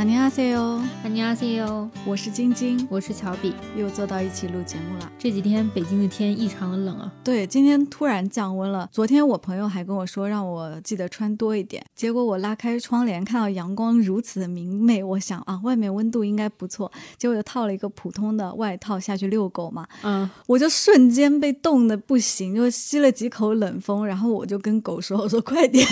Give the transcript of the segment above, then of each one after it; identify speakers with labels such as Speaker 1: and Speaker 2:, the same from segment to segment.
Speaker 1: 안녕하세요，
Speaker 2: 안녕하세요，
Speaker 1: 我是晶晶，
Speaker 2: 我是乔比，
Speaker 1: 又坐到一起录节目了。
Speaker 2: 这几天北京的天异常的冷啊，
Speaker 1: 对，今天突然降温了。昨天我朋友还跟我说让我记得穿多一点，结果我拉开窗帘看到阳光如此的明媚，我想啊，外面温度应该不错，结果就套了一个普通的外套下去遛狗嘛，
Speaker 2: 嗯，
Speaker 1: 我就瞬间被冻得不行，就吸了几口冷风，然后我就跟狗说：“我说快点，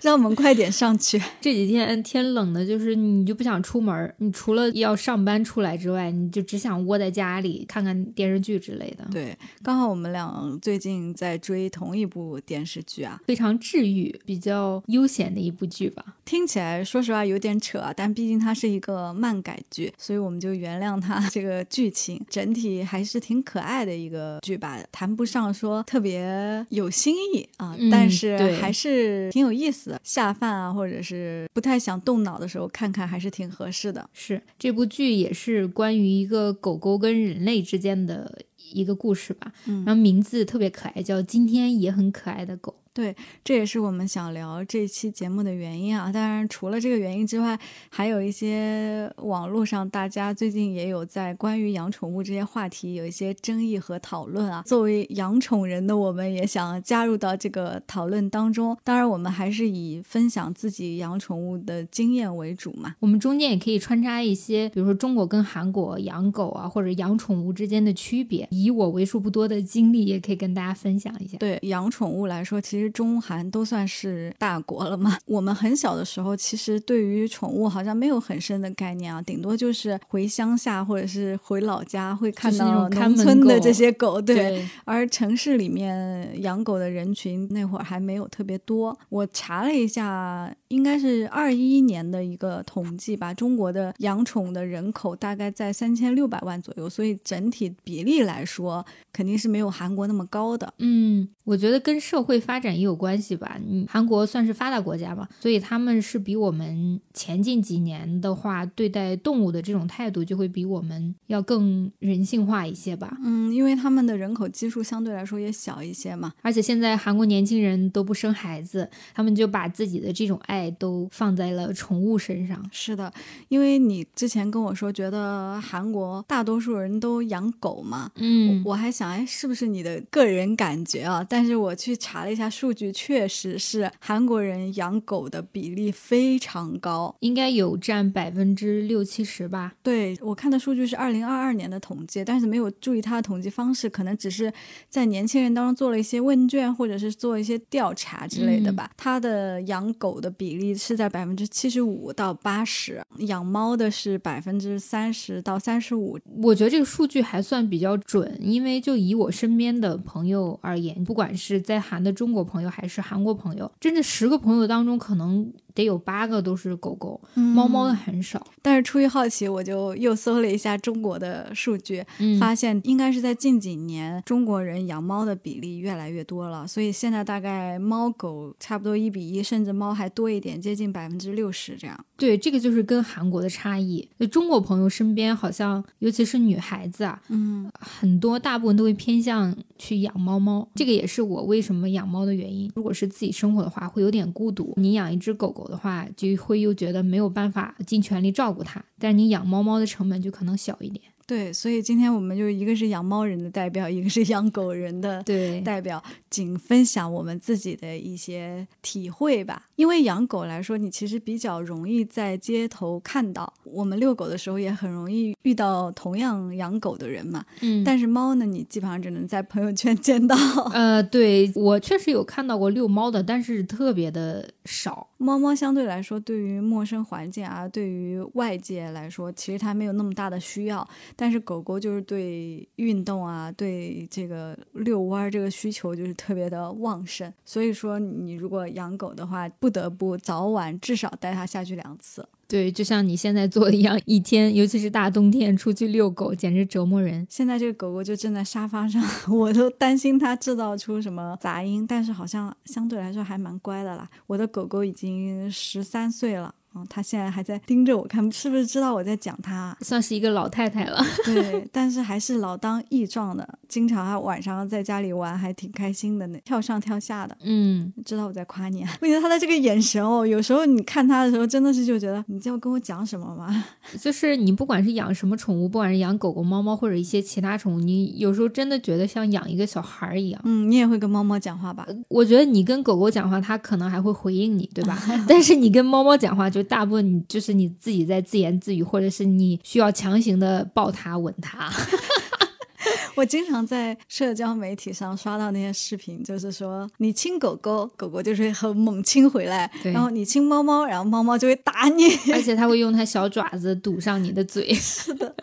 Speaker 1: 让我们快点上去。”
Speaker 2: 这几天天冷的，就是你 就不想出门，你除了要上班出来之外，你就只想窝在家里看看电视剧之类的。
Speaker 1: 对，刚好我们俩最近在追同一部电视剧啊，
Speaker 2: 非常治愈、比较悠闲的一部剧吧。
Speaker 1: 听起来说实话有点扯啊，但毕竟它是一个漫改剧，所以我们就原谅它这个剧情，整体还是挺可爱的一个剧吧，谈不上说特别有新意啊，
Speaker 2: 嗯
Speaker 1: 但是
Speaker 2: 对
Speaker 1: 还是挺有意思的。下饭啊，或者是不太想动脑的时候看看，还是挺合适的。
Speaker 2: 是这部剧也是关于一个狗狗跟人类之间的一个故事吧，
Speaker 1: 嗯
Speaker 2: 然后名字特别可爱，叫《今天也很可爱的狗》。
Speaker 1: 这也是我们想聊这期节目的原因啊。当然，除了这个原因之外，还有一些网络上大家最近也有在关于养宠物这些话题有一些争议和讨论啊。作为养宠人的我们，也想加入到这个讨论当中。当然，我们还是以分享自己养宠物的经验为主嘛。
Speaker 2: 我们中间也可以穿插一些，比如说中国跟韩国养狗啊，或者养宠物之间的区别。以我为数不多的经历，也可以跟大家分享一下。
Speaker 1: 对养宠物来说，其实中韩都算是大国了嘛。我们很小的时候，其实对于宠物好像没有很深的概念啊，顶多就是回乡下或者是回老家会看到农村的这些狗，对。
Speaker 2: 对，
Speaker 1: 而城市里面养狗的人群那会儿还没有特别多。我查了一下，应该是二一年的一个统计吧，中国的养宠的人口大概在三千六百万左右，所以整体比例来说，肯定是没有韩国那么高的。
Speaker 2: 嗯，我觉得跟社会发展也有关系吧。嗯，韩国算是发达国家嘛，所以他们是比我们前近几年的话，对待动物的这种态度就会比我们要更人性化一些吧。
Speaker 1: 嗯，因为他们的人口基数相对来说也小一些嘛。
Speaker 2: 而且现在韩国年轻人都不生孩子，他们就把自己的这种爱都放在了宠物身上。
Speaker 1: 是的，因为你之前跟我说，觉得韩国大多数人都养狗嘛，
Speaker 2: 嗯，
Speaker 1: 我还想，哎，是不是你的个人感觉啊？但是我去查了一下数据，确实是韩国人养狗的比例非常高。
Speaker 2: 应该有占百分之六七十吧。
Speaker 1: 对我看的数据是二零二二年的统计，但是没有注意它的统计方式，可能只是在年轻人当中做了一些问卷，或者是做一些调查之类的吧。它的养狗的比比例是在百分之七十五到八十，养猫的是百分之三十到三十五。
Speaker 2: 我觉得这个数据还算比较准，因为就以我身边的朋友而言，不管是在韩的中国朋友还是韩国朋友，真的十个朋友当中，可能得有八个都是狗狗，猫猫的很少。
Speaker 1: 但是出于好奇，我就又搜了一下中国的数据，
Speaker 2: 嗯，
Speaker 1: 发现应该是在近几年，中国人养猫的比例越来越多了，所以现在大概猫狗差不多一比一，甚至猫还多一点，接近百分之六十这样。
Speaker 2: 对，这个就是跟韩国的差异。就中国朋友身边好像，尤其是女孩子啊，
Speaker 1: 嗯，
Speaker 2: 很多大部分都会偏向去养猫猫，这个也是我为什么养猫的原因。如果是自己生活的话，会有点孤独；你养一只狗狗的话，就会又觉得没有办法尽全力照顾它。但是你养猫猫的成本就可能小一点。
Speaker 1: 对，所以今天我们就一个是养猫人的代表，一个是养狗人的
Speaker 2: 对，
Speaker 1: 代表，仅分享我们自己的一些体会吧。因为养狗来说，你其实比较容易在街头看到，我们遛狗的时候也很容易遇到同样养狗的人嘛。
Speaker 2: 嗯，
Speaker 1: 但是猫呢，你基本上只能在朋友圈见到。
Speaker 2: 呃，对我确实有看到过遛猫的，但是特别的少。
Speaker 1: 猫猫相对来说，对于陌生环境啊，对于外界来说，其实它没有那么大的需要。但是狗狗就是对运动啊，对这个遛弯儿这个需求就是特别的旺盛。所以说，你如果养狗的话，不得不早晚至少带它下去两次。
Speaker 2: 对，就像你现在做的一样，一天，尤其是大冬天出去遛狗，简直折磨人。
Speaker 1: 现在这个狗狗就正在沙发上，我都担心它制造出什么杂音，但是好像相对来说还蛮乖的啦。我的狗狗已经十三岁了。嗯，他现在还在盯着我看，是不是知道我在讲他？
Speaker 2: 算是一个老太太了。
Speaker 1: 对，但是还是老当益壮的，经常还晚上在家里玩，还挺开心的呢，跳上跳下的。
Speaker 2: 嗯，
Speaker 1: 知道我在夸你啊？我觉得他的这个眼神哦，有时候你看他的时候，真的是就觉得你要跟我讲什么吗？
Speaker 2: 就是你不管是养什么宠物，不管是养狗狗、猫猫或者一些其他宠物，你有时候真的觉得像养一个小孩儿一样。
Speaker 1: 嗯，你也会跟猫猫讲话吧？
Speaker 2: 我觉得你跟狗狗讲话，它可能还会回应你，对吧？但是你跟猫猫讲话，就大部分你就是你自己在自言自语，或者是你需要强行的抱他、吻它。
Speaker 1: 我经常在社交媒体上刷到那些视频，就是说你亲狗狗，狗狗就是会很猛亲回来；然后你亲猫猫，然后猫猫就会打你，
Speaker 2: 而且它会用它小爪子堵上你的嘴。
Speaker 1: 是的，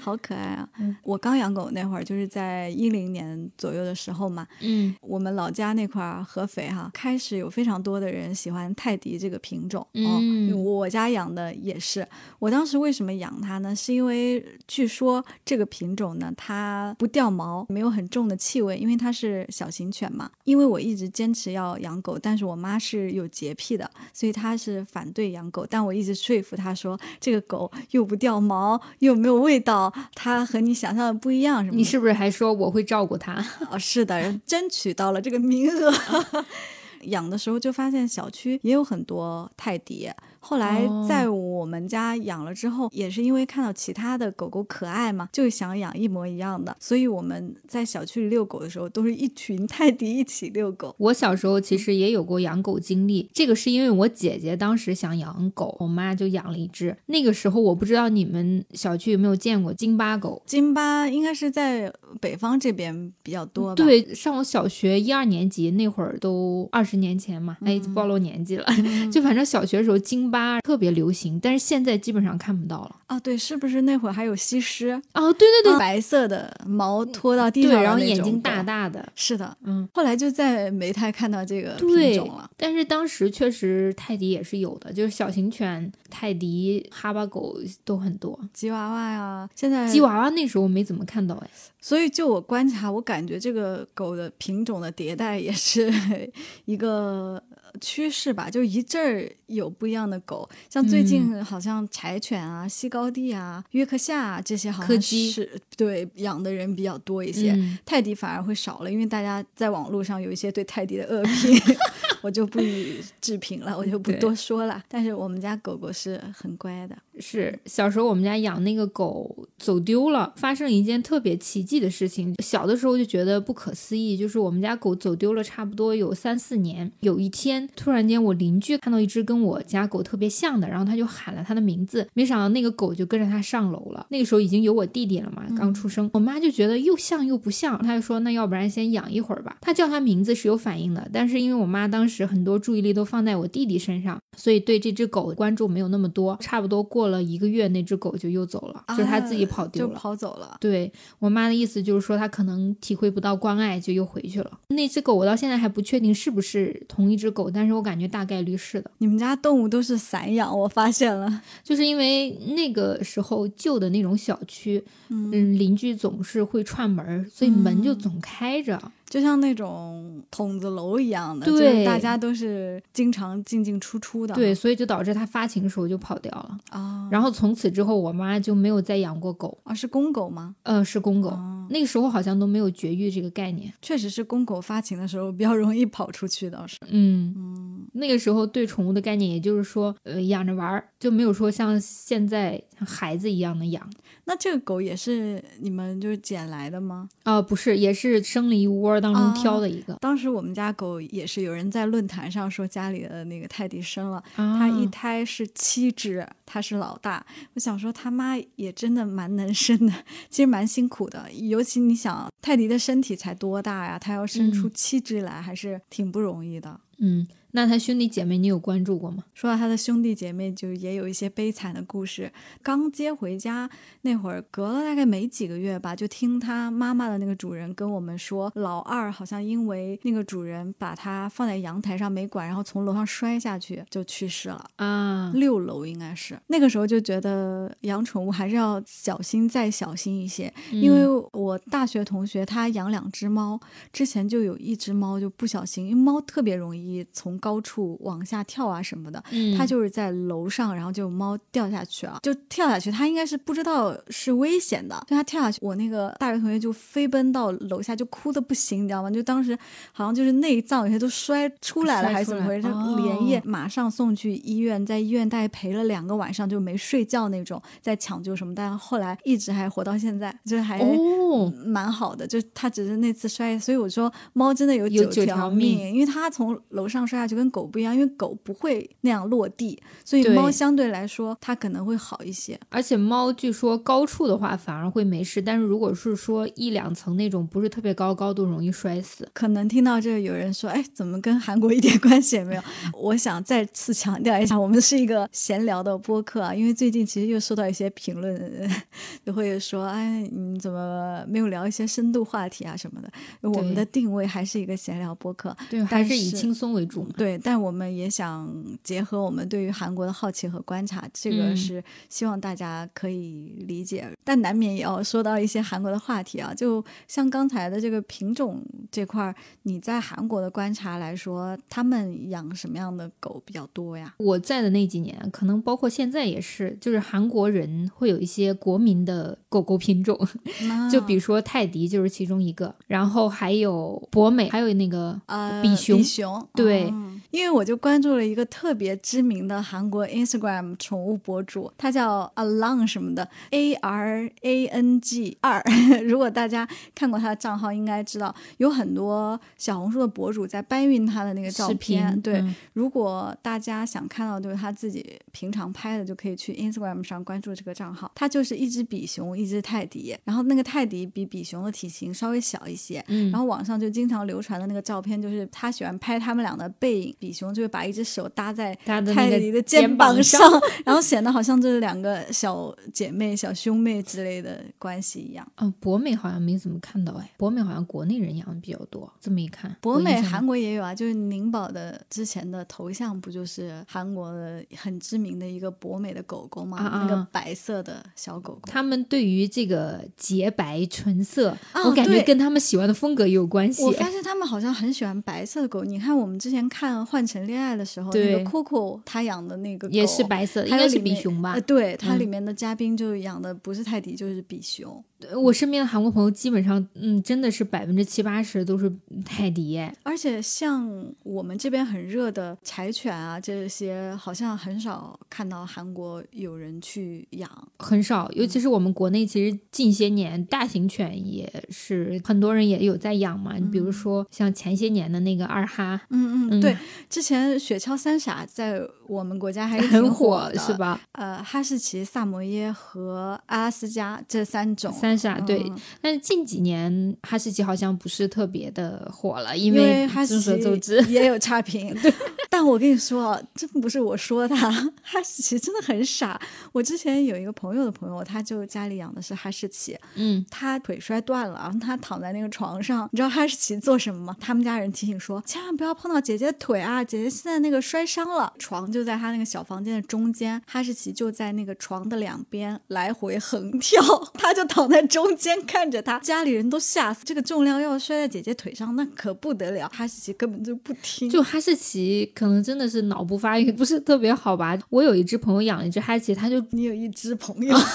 Speaker 1: 好可爱啊！我刚养狗那会儿，就是在一零年左右的时候嘛。
Speaker 2: 嗯，
Speaker 1: 我们老家那块儿合肥哈，开始有非常多的人喜欢泰迪这个品种。
Speaker 2: 嗯，
Speaker 1: 我家养的也是。我当时为什么养它呢？是因为据说这个品种呢，它不掉毛，没有很重的气味，因为它是小型犬嘛。因为我一直坚持要养狗，但是我妈是有洁癖的，所以她是反对养狗。但我一直说服她说，这个狗又不掉毛，又没有味道，它和你想象的不一样，什么？
Speaker 2: 你是不是还说我会照顾它？
Speaker 1: 哦，是的，争取到了这个名额。养的时候就发现小区也有很多泰迪。后来在我们家养了之后，也是因为看到其他的狗狗可爱嘛，就想养一模一样的。所以我们在小区里遛狗的时候，都是一群泰迪一起遛狗。
Speaker 2: 我小时候其实也有过养狗经历，这个是因为我姐姐当时想养狗，我妈就养了一只。那个时候我不知道你们小区有没有见过京巴狗，
Speaker 1: 京巴应该是在北方这边比较多吧？
Speaker 2: 对，上我小学一二年级那会儿都二十年前嘛，哎，暴露年纪了。就反正小学的时候京。巴特别流行，但是现在基本上看不到了
Speaker 1: 啊！对，是不是那会儿还有西施？
Speaker 2: 哦，对对对，
Speaker 1: 白色的毛拖到地上，
Speaker 2: 然后眼睛大大的。
Speaker 1: 是的，
Speaker 2: 嗯。
Speaker 1: 后来就再没太看到这个品种了。
Speaker 2: 但是当时确实泰迪也是有的，就是小型犬、泰迪、哈巴狗都很多。
Speaker 1: 吉娃娃呀，现在
Speaker 2: 吉娃娃那时候没怎么看到哎。
Speaker 1: 所以就我观察，我感觉这个狗的品种的迭代也是 一个。趋势吧，就一阵儿有不一样的狗，像最近好像柴犬啊、西高地啊、约克夏啊这些好像是对养的人比较多一些，泰迪反而会少了，因为大家在网络上有一些对泰迪的恶评，我就不予置评了，我就不多说了。但是我们家狗狗是很乖的。
Speaker 2: 是小时候我们家养那个狗走丢了，发生一件特别奇迹的事情。小的时候就觉得不可思议，就是我们家狗走丢了差不多有三四年，有一天。突然间，我邻居看到一只跟我家狗特别像的，然后他就喊了它的名字，没想到那个狗就跟着他上楼了。那个时候已经有我弟弟了嘛，刚出生。我妈就觉得又像又不像，她就说那要不然先养一会儿吧。她叫它名字是有反应的，但是因为我妈当时很多注意力都放在我弟弟身上，所以对这只狗关注没有那么多。差不多过了一个月，那只狗就又走了，就是它自己跑丢了，
Speaker 1: 跑走了。
Speaker 2: 对我妈的意思就是说，它可能体会不到关爱，就又回去了。那只狗我到现在还不确定是不是同一只狗。但是我感觉大概率是的。
Speaker 1: 你们家动物都是散养，我发现了，
Speaker 2: 就是因为那个时候旧的那种小区，嗯，邻居总是会串门，所以门就总开着。
Speaker 1: 就像那种筒子楼一样的，对，大家都是经常进进出出的，
Speaker 2: 对，所以就导致它发情的时候就跑掉了啊。然后从此之后，我妈就没有再养过狗
Speaker 1: 啊，是公狗吗？
Speaker 2: 呃，是公狗。那个时候好像都没有绝育这个概念，
Speaker 1: 确实是公狗发情的时候比较容易跑出去，倒是。
Speaker 2: 嗯嗯，那个时候对宠物的概念，也就是说，呃，养着玩儿，就没有说像现在像孩子一样的养。
Speaker 1: 那这个狗也是你们就是捡来的吗？
Speaker 2: 啊，不是，也是生了一窝当中挑的一个。
Speaker 1: 当时我们家狗也是有人在论坛上说家里的那个泰迪生了，它一胎是七只，它是老大。我想说他妈也真的蛮能生的，其实蛮辛苦的。尤其你想泰迪的身体才多大呀，它要生出七只来还是挺不容易的。
Speaker 2: 嗯。那他兄弟姐妹你有关注过吗？
Speaker 1: 说到他的兄弟姐妹，就也有一些悲惨的故事。刚接回家那会儿，隔了大概没几个月吧，就听他妈妈的那个主人跟我们说，老二好像因为那个主人把他放在阳台上没管，然后从楼上摔下去就去世了
Speaker 2: 啊。
Speaker 1: 六楼应该是那个时候就觉得养宠物还是要小心再小心一些，因为我大学同学他养两只猫，之前就有一只猫就不小心，因为猫特别容易从高处往下跳啊什么的。
Speaker 2: 嗯，
Speaker 1: 它就是在楼上，然后就猫掉下去了，就跳下去。他应该是不知道是危险的，就他跳下去，我那个大学同学就飞奔到楼下，就哭的不行，你知道吗？就当时好像就是内脏有些都摔出来了，
Speaker 2: 摔
Speaker 1: 还是怎么回事？连夜
Speaker 2: 哦
Speaker 1: 马上送去医院，在医院大概陪了两个晚上，就没睡觉那种，在抢救什么，但后来一直还活到现在，就是还。
Speaker 2: 哦，
Speaker 1: 蛮好的，就他只是那次摔，所以我说猫真的有
Speaker 2: 有
Speaker 1: 九条
Speaker 2: 命
Speaker 1: 因为它从楼上摔下去跟狗不一样，因为狗不会那样落地，所以猫相对来说它可能会好一些。
Speaker 2: 而且猫据说高处的话反而会没事，但是如果是说一两层那种不是特别高高度，容易摔死。
Speaker 1: 可能听到这有人说，哎，怎么跟韩国一点关系也没有？我想再次强调一下，我们是一个闲聊的播客啊，因为最近其实又收到一些评论，就会说，哎，你怎么没有聊一些深度话题啊什么的？我们的定位还是一个闲聊播客，
Speaker 2: 对，还
Speaker 1: 但
Speaker 2: 是以轻松为主嘛。
Speaker 1: 对，但我们也想结合我们对于韩国的好奇和观察，这个
Speaker 2: 嗯。
Speaker 1: 是希望大家可以理解，但难免也要说到一些韩国的话题啊。就像刚才的这个品种这块儿，你在韩国的观察来说，他们养什么样的狗比较多呀？
Speaker 2: 我在的那几年，可能包括现在也是，就是韩国人会有一些国民的狗狗品种，就比如说泰迪就是其中一个，然后还有博美，还有那个
Speaker 1: 呃，
Speaker 2: 比熊
Speaker 1: 比熊，
Speaker 2: 对
Speaker 1: 嗯因为我就关注了一个特别知名的韩国 Instagram 宠物博主，他叫 Alang 什么的，A R A N G 二。如果大家看过他的账号，应该知道有很多小红书的博主在搬运他的那个照片。对，
Speaker 2: 嗯
Speaker 1: 如果大家想看到就是他自己平常拍的，就可以去 Instagram 上关注这个账号。他就是一只比熊，一只泰迪，然后那个泰迪比比熊的体型稍微小一些。
Speaker 2: 嗯，
Speaker 1: 然后网上就经常流传的那个照片，就是他喜欢拍他们俩的背影，比熊就会把一只手搭在泰迪的
Speaker 2: 肩
Speaker 1: 膀
Speaker 2: 上，
Speaker 1: 然后显得好像这是两个小姐妹、小兄妹之类的关系一样。
Speaker 2: 嗯，博美好像没怎么看到哎，博美好像国内人养的比较多，这么一看，
Speaker 1: 博美韩国也有啊，就是宁宝的之前的头像不就是韩国的很知名的一个博美的狗狗吗？
Speaker 2: 啊啊
Speaker 1: 那个
Speaker 2: 啊
Speaker 1: 白色的小狗狗。
Speaker 2: 他们对于这个洁白纯色，
Speaker 1: 啊
Speaker 2: 我感觉跟他们喜欢的风格也有关系
Speaker 1: 我。发现他们好像很喜欢白色的狗。你看我们之前看《换成恋爱》的时候，那
Speaker 2: 对
Speaker 1: 个 Coco 他养的那个狗
Speaker 2: 也是白色的，应该是比熊吧
Speaker 1: 呃，？对，它
Speaker 2: 嗯
Speaker 1: 里面的嘉宾就养的不是泰迪就是比熊，
Speaker 2: 我身边的韩国朋友基本上，嗯，真的是百分之七八十都是泰迪哎。
Speaker 1: 而且像我们这边很热的柴犬啊，这些好像很少看到韩国有人去养。
Speaker 2: 很少，尤其是我们国内，其实近些年大型犬也是很多人也有在养嘛。你比如说像前些年的那个二哈，
Speaker 1: 嗯
Speaker 2: 嗯
Speaker 1: 对，之前雪橇三傻在我们国家还是
Speaker 2: 火
Speaker 1: 的，
Speaker 2: 是？吧？
Speaker 1: 呃，哈士奇、萨摩耶和阿拉斯加这三种。
Speaker 2: 三傻对，
Speaker 1: 嗯
Speaker 2: 但是近几年哈士奇好像不是特别的火了，因
Speaker 1: 因为哈士
Speaker 2: 众所周
Speaker 1: 奇
Speaker 2: 知，
Speaker 1: 也有差评，对。但我跟你说啊，真不是我说的，哈士奇真的很傻。我之前有一个朋友的朋友，他就家里养的是哈士奇，
Speaker 2: 嗯，
Speaker 1: 他腿摔断了，然后他躺在那个床上，你知道哈士奇做什么吗？他们家人提醒说，千万不要碰到姐姐的腿啊，姐姐现在那个摔伤了。床就在她那个小房间的中间，哈士奇就在那个床的两边来回横跳，他就躺在中间看着他，家里人都吓死。这个重量要摔在姐姐腿上，那可不得了。哈士奇根本就不听，
Speaker 2: 就哈士奇可能真的是脑部发育不是特别好吧。我有一只朋友养了一只哈士奇，他就
Speaker 1: 你有一只朋友。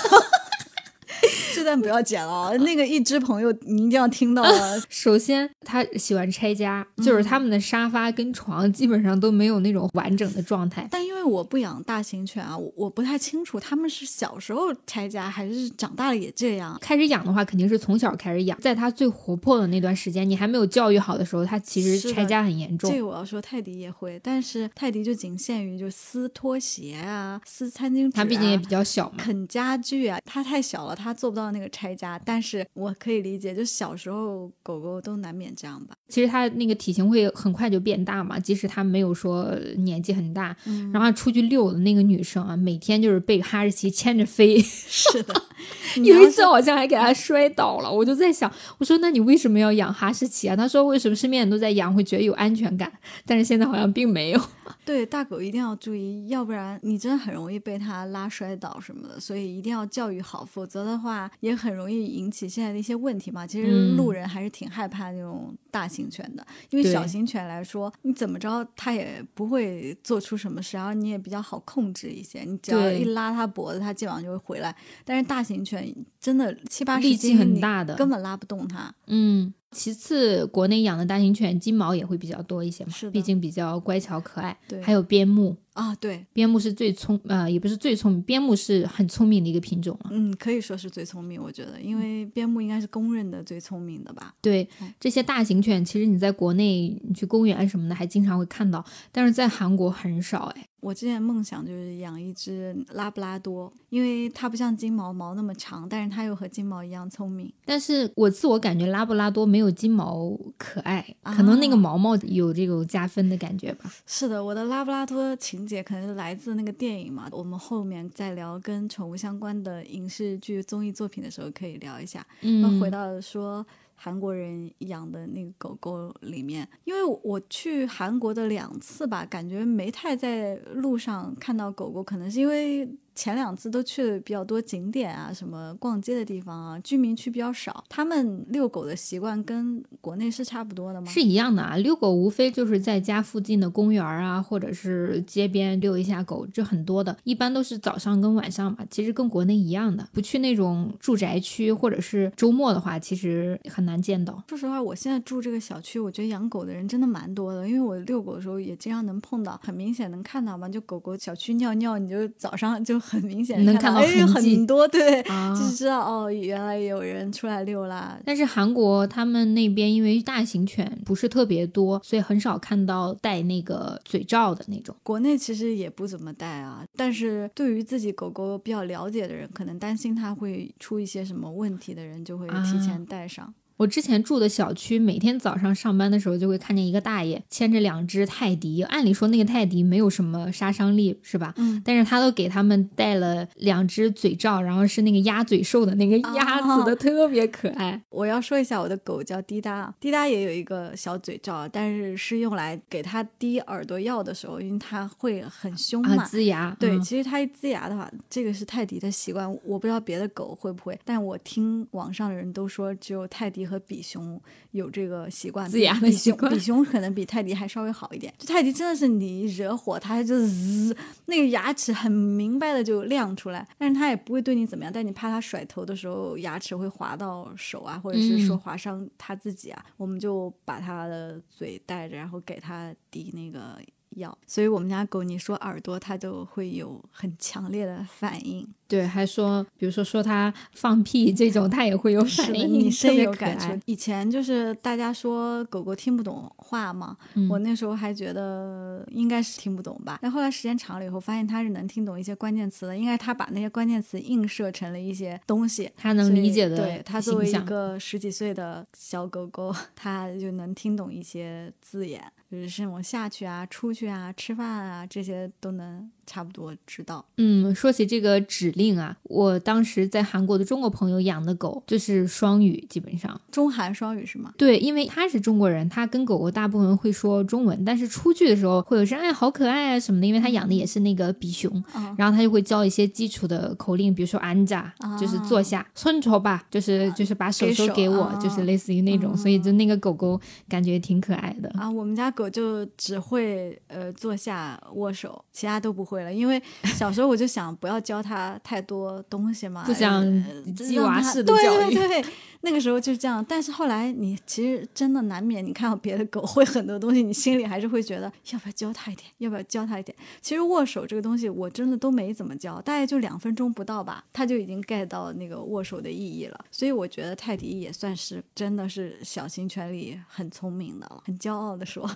Speaker 1: 这段不要剪了啊！那个一只朋友，你一定要听到了。
Speaker 2: 首先，他喜欢拆家，就是他们的沙发跟床基本上都没有那种完整的状态。
Speaker 1: 但因为我不养大型犬啊，我我不太清楚他们是小时候拆家还是长大了也这样。
Speaker 2: 开始养的话，肯定是从小开始养，在它最活泼的那段时间，你还没有教育好的时候，它其实拆家很严重
Speaker 1: 这。个我要说，泰迪也会，但是泰迪就仅限于就撕拖鞋啊、撕餐巾纸、啊，
Speaker 2: 它毕竟也比较小嘛。
Speaker 1: 啃家具啊，它太小了，它做不到那个拆家。但是我可以理解，就小时候狗狗都难免这样吧。
Speaker 2: 其实它那个体型会很快就变大嘛，即使它没有说年纪很大。
Speaker 1: 嗯
Speaker 2: 然后出去遛的那个女生啊，每天就是被哈士奇牵着飞。
Speaker 1: 是的，
Speaker 2: 有一次好像还给它摔倒了，我就在想，我说那你为什么要养哈士奇啊？他说为什么身边人都在养，会觉得有安全感，但是现在好像并没有。
Speaker 1: 对，大狗一定要注意，要不然你真的很容易被它拉摔倒什么的，所以一定要教育好，否则的话也很容易引起现在的一些问题嘛。其实路人还是挺害怕那种大型犬的，因为小型犬来说，你怎么着它也不会做出什么事，然后你也比较好控制一些，你只要一拉它脖子，它基本上就会回来。但是大型犬真的七八十斤，
Speaker 2: 很大的，
Speaker 1: 根本拉不动它。
Speaker 2: 嗯。其次，国内养的大型犬金毛也会比较多一些嘛，
Speaker 1: 是
Speaker 2: 毕竟比较乖巧可爱。
Speaker 1: 对，
Speaker 2: 还有边牧
Speaker 1: 啊，对，
Speaker 2: 边牧是最聪，呃，也不是最聪明，边牧是很聪明的一个品种了。
Speaker 1: 嗯，可以说是最聪明，我觉得，因为边牧应该是公认的最聪明的吧。
Speaker 2: 对，这些大型犬，其实你在国内你去公园什么的还经常会看到，但是在韩国很少哎。
Speaker 1: 我之前梦想就是养一只拉布拉多，因为它不像金毛毛那么长，但是它又和金毛一样聪明。
Speaker 2: 但是我自我感觉拉布拉多没有金毛可爱，可能那个毛毛有这种加分的感觉吧。
Speaker 1: 是的，我的拉布拉多情节可能是来自那个电影嘛。我们后面再聊跟宠物相关的影视剧、综艺作品的时候可以聊一下。
Speaker 2: 嗯，
Speaker 1: 回到说。韩国人养的那个狗狗里面，因为我去韩国的两次吧，感觉没太在路上看到狗狗，可能是因为。前两次都去了比较多景点啊，什么逛街的地方啊，居民区比较少。他们遛狗的习惯跟国内是差不多的吗？
Speaker 2: 是一样的啊，遛狗无非就是在家附近的公园啊，或者是街边遛一下狗，这很多的。一般都是早上跟晚上吧，其实跟国内一样的。不去那种住宅区或者是周末的话，其实很难见到。
Speaker 1: 说实话，我现在住这个小区，我觉得养狗的人真的蛮多的，因为我遛狗的时候也经常能碰到，很明显能看到嘛，就狗狗小区尿尿，你就早上就。很明显
Speaker 2: 能看到
Speaker 1: 很多，对，就是知道哦，原来有人出来遛啦。
Speaker 2: 但是韩国他们那边因为大型犬不是特别多，所以很少看到戴那个嘴罩的那种。
Speaker 1: 国内其实也不怎么戴啊，但是对于自己狗狗比较了解的人，可能担心它会出一些什么问题的人，就会提前戴上。
Speaker 2: 我之前住的小区，每天早上上班的时候就会看见一个大爷牵着两只泰迪。按理说那个泰迪没有什么杀伤力，是吧？
Speaker 1: 嗯。
Speaker 2: 但是他都给他们戴了两只嘴罩，然后是那个鸭嘴兽的那个鸭子的，特别可爱。
Speaker 1: 我要说一下，我的狗叫滴答，滴答也有一个小嘴罩，但是是用来给它滴耳朵药的时候，因为它会很凶嘛，
Speaker 2: 呲牙。
Speaker 1: 对，其实它一呲牙的话，这个是泰迪的习惯。我不知道别的狗会不会，但我听网上的人都说，只有泰迪。和比熊有这个习惯，
Speaker 2: 呲牙的习
Speaker 1: 惯。比熊可能比泰迪还稍微好一点。就泰迪真的是你惹火它，就滋，那个牙齿很明白的就亮出来，但是它也不会对你怎么样。但你怕它甩头的时候牙齿会划到手啊，或者是说划伤它自己啊，我们就把它的嘴带着，然后给它滴那个药。所以我们家狗，你说耳朵，它就会有很强烈的反应。
Speaker 2: 对，还说，比如说说它放屁这种，它也会有反应，
Speaker 1: 你深有
Speaker 2: 感
Speaker 1: 触。以前就是大家说狗狗听不懂话嘛，我那时候还觉得应该是听不懂吧。但后来时间长了以后，发现它是能听懂一些关键词的，应该它把那些关键词映射成了一些东西，
Speaker 2: 它能理解的。
Speaker 1: 对，它作为一个十几岁的小狗狗，它就能听懂一些字眼，就是我下去啊、出去啊、吃饭啊这些都能。差不多知道。
Speaker 2: 嗯，说起这个指令啊，我当时在韩国的中国朋友养的狗就是双语，基本上
Speaker 1: 中韩双语是吗？
Speaker 2: 对，因为他是中国人，他跟狗狗大部分会说中文，但是出去的时候会有声，哎，好可爱啊什么的，因为他养的也是那个比熊，然后他就会教一些基础的口令，比如说安扎，就是坐下，顺从吧，就是就是把手手给我，就是类似于那种，所以就那个狗狗感觉挺可爱的
Speaker 1: 啊。我们家狗就只会呃坐下握手，其他都不会。了，因为小时候我就想不要教他太多东西嘛，
Speaker 2: 不想鸡娃式的
Speaker 1: 教育。对对对，那个时候就这样。但是后来你其实真的难免，你看到别的狗会很多东西，你心里还是会觉得要不要教他一点，要不要教他一点。其实握手这个东西，我真的都没怎么教，大概就两分钟不到吧，他就已经 get 到那个握手的意义了。所以我觉得泰迪也算是真的是小型犬里很聪明的了，很骄傲的说。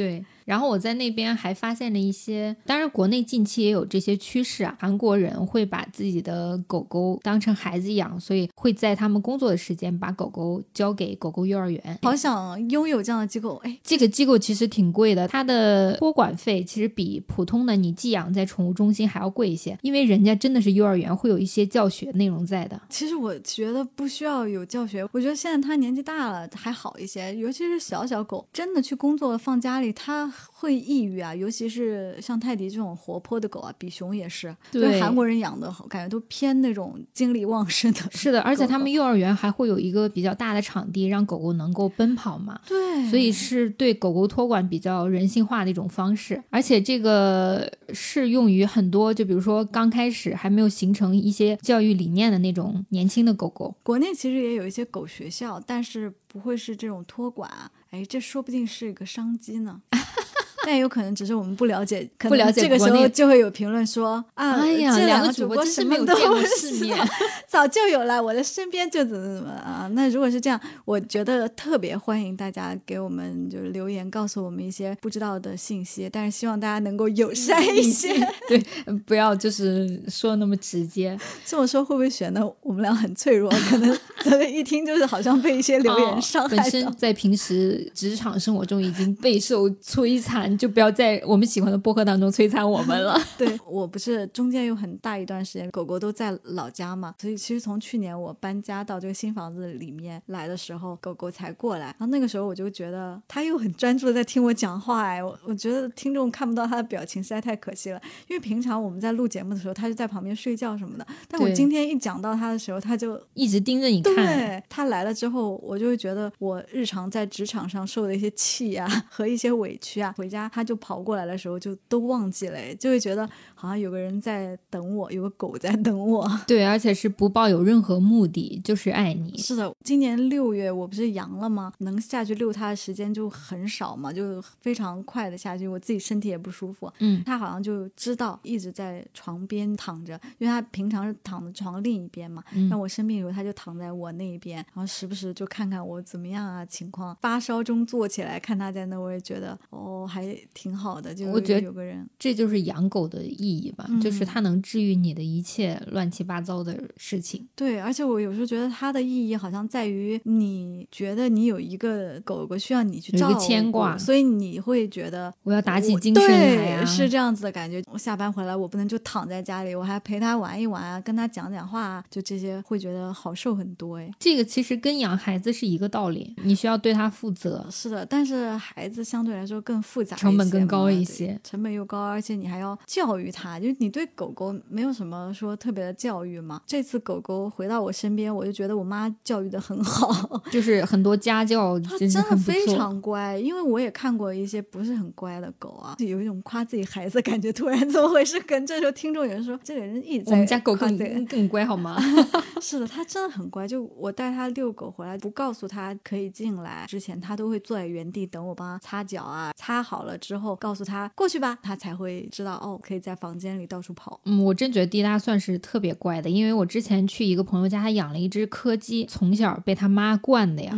Speaker 2: 对，然后我在那边还发现了一些，当然国内近期也有这些趋势啊。韩国人会把自己的狗狗当成孩子养，所以会在他们工作的时间把狗狗交给狗狗幼儿园。
Speaker 1: 好想拥有这样的机构，哎，
Speaker 2: 这个机构其实挺贵的，它的托管费其实比普通的你寄养在宠物中心还要贵一些，因为人家真的是幼儿园，会有一些教学内容在的。
Speaker 1: 其实我觉得不需要有教学，我觉得现在他年纪大了还好一些，尤其是小小狗，真的去工作放家里，它会抑郁啊。尤其是像泰迪这种活泼的狗啊，比熊也是。
Speaker 2: 对
Speaker 1: 韩国人养的，感觉都偏那种精力旺盛的。
Speaker 2: 是的，而且他们幼儿园还会有一个比较大的场地，让狗狗能够奔跑嘛。
Speaker 1: 对，
Speaker 2: 所以是对狗狗托管比较人性化的一种方式，而且这个适用于很多，就比如说刚开始还没有形成一些教育理念的那种年轻的狗狗。
Speaker 1: 国内其实也有一些狗学校，但是不会是这种托管。哎，这说不定是一个商机呢。但有可能只是我们不了解，可
Speaker 2: 不了解
Speaker 1: 能这个时候就会有评论说啊，
Speaker 2: 哎呀，
Speaker 1: 这两
Speaker 2: 个
Speaker 1: 主播什
Speaker 2: 播真是没有见过世面。
Speaker 1: 早就有了，我的身边就怎么怎么啊。那如果是这样，我觉得特别欢迎大家给我们就是留言，告诉我们一些不知道的信息，但是希望大家能够友善一些。
Speaker 2: 对，不要就是说那么直接。
Speaker 1: 这么说会不会显得我们俩很脆弱？可能咱们一听就是好像被一些留言伤害
Speaker 2: 本身在平时职场生活中已经备受摧残，就不要在我们喜欢的播客当中摧残我们了。
Speaker 1: 对我不是中间有很大一段时间狗狗都在老家嘛，所以其实从去年我搬家到这个新房子里面来的时候，狗狗才过来。然后那个时候我就觉得它又很专注的在听我讲话，哎，我我觉得听众看不到它的表情实在太可惜了。因为平常我们在录节目的时候，它就在旁边睡觉什么的，但我今天一讲到它的时候，它就
Speaker 2: 一直盯着你看，
Speaker 1: 对它来了之后，我就会觉得我日常在职场上受的一些气啊和一些委屈啊，回家他就跑过来的时候就都忘记了，就会觉得好像有个人在等我，有个狗在等我。
Speaker 2: 对，而且是不抱有任何目的，就是爱你。
Speaker 1: 是的，今年六月我不是阳了吗？能下去遛它的时间就很少嘛，就非常快的下去，我自己身体也不舒服。
Speaker 2: 嗯，
Speaker 1: 它好像就知道一直在床边躺着，因为它平常是躺在床另一边嘛。
Speaker 2: 嗯
Speaker 1: 那我生病的时候，它就躺在我那一边，然后时不时就看看我怎么样啊情况。发烧中坐起来看它在那，我也觉得哦还挺好的，就
Speaker 2: 我觉得
Speaker 1: 有个人。
Speaker 2: 这就是养狗的意义吧，
Speaker 1: 嗯
Speaker 2: 就是它能治愈你的一切乱七八糟的事情。
Speaker 1: 对，而且我有时候觉得它的意义好像在于，你觉得你有一个狗狗需要你去照顾，
Speaker 2: 牵挂
Speaker 1: 所以你会觉得
Speaker 2: 我要打起精神来
Speaker 1: 对，
Speaker 2: 啊！
Speaker 1: 是这样子的感觉。我下班回来，我不能就躺在家里，我还陪它玩一玩啊，跟它讲讲话啊，就这些会觉得好受很多哎。
Speaker 2: 这个其实跟养孩子是一个道理，你需要对它负责。
Speaker 1: 是的，但是孩子相对来说更复杂
Speaker 2: 成本更高一些
Speaker 1: 成本又高，而且你还要教育它，就是你对狗狗没有什么说特别的教育吗。这次狗狗回到我身边，我就觉得我妈教育的很好，
Speaker 2: 就是很多家教
Speaker 1: 它
Speaker 2: 真
Speaker 1: 真的非。常乖，因为我也看过一些不是很乖的狗啊，有一种夸自己孩子的感觉。突然怎么回事？跟这时候听众有人说，这个人一直在
Speaker 2: 我们家狗更更乖好吗？
Speaker 1: 是的，它真的很乖。就我带它遛狗回来，不告诉它可以进来之前，它都会坐在原地等我帮它擦脚啊。擦好了之后，告诉它过去吧，它才会知道哦，可以在房间里到处跑。
Speaker 2: 嗯，我真觉得滴答算是特别乖的，因为我之前去一个朋友家，他养了一只柯基，从小被他妈惯的呀。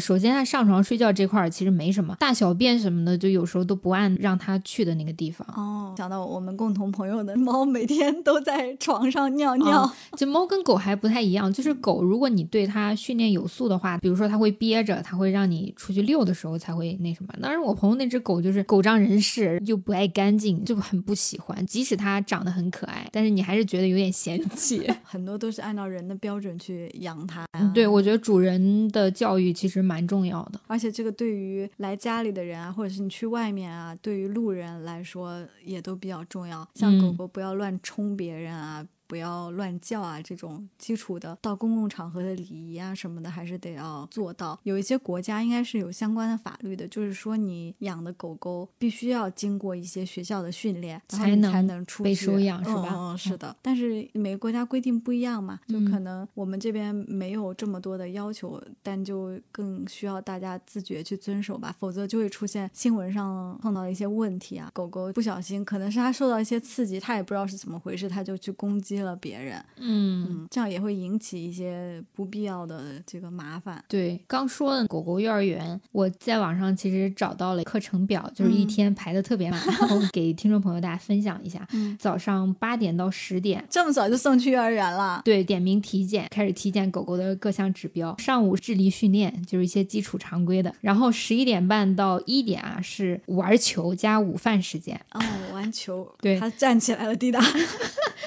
Speaker 2: 首先，他上床睡觉这块儿其实没什么，大小便什么的，就有时候都不按让他去的那个地方。
Speaker 1: 哦，想到我们共同朋友的猫，每天都在床上尿尿。
Speaker 2: 啊这猫跟狗还不太一样，就是狗，如果你对它训练有素的话，比如说它会憋着，它会让你出去遛的时候才会那什么。当然，我朋友那只狗就是狗仗人势，又不爱干净，就很不喜欢。即使它长得很可爱，但是你还是觉得有点嫌弃。
Speaker 1: 很多都是按照人的标准去养它。
Speaker 2: 嗯对，我觉得主人的教育其实蛮重要的。
Speaker 1: 而且这个对于来家里的人啊，或者是你去外面啊，对于路人来说也都比较重要。像狗
Speaker 2: 嗯
Speaker 1: 狗不要乱冲别人啊。不要乱叫啊！这种基础的到公共场合的礼仪啊什么的，还是得要做到。有一些国家应该是有相关的法律的，就是说你养的狗狗必须要经过一些学校的训练，
Speaker 2: 才
Speaker 1: 能才
Speaker 2: 能
Speaker 1: 能出去
Speaker 2: 被收养是
Speaker 1: 嗯
Speaker 2: 吧
Speaker 1: 嗯，是的。但是每个国家规定不一样嘛，就
Speaker 2: 嗯
Speaker 1: 可能我们这边没有这么多的要求，但就更需要大家自觉去遵守吧，否则就会出现新闻上碰到一些问题啊。狗狗不小心，可能是它受到一些刺激，它也不知道是怎么回事，它就去攻击击了别人，
Speaker 2: 嗯，
Speaker 1: 嗯，这样也会引起一些不必要的这个麻烦。
Speaker 2: 对，刚说的狗狗幼儿园，我在网上其实找到了课程表，就是一
Speaker 1: 嗯
Speaker 2: 天排的特别满，然后给听众朋友大家分享一下。
Speaker 1: 嗯，
Speaker 2: 早上八点到十点。
Speaker 1: 这么早就送去幼儿园了，
Speaker 2: 对，点名体检，开始体检狗狗的各项指标。上午智力训练，就是一些基础常规的。然后十一点半到一点啊是玩球加午饭时间。
Speaker 1: 哦，玩球，
Speaker 2: 对
Speaker 1: 他站起来了，滴答。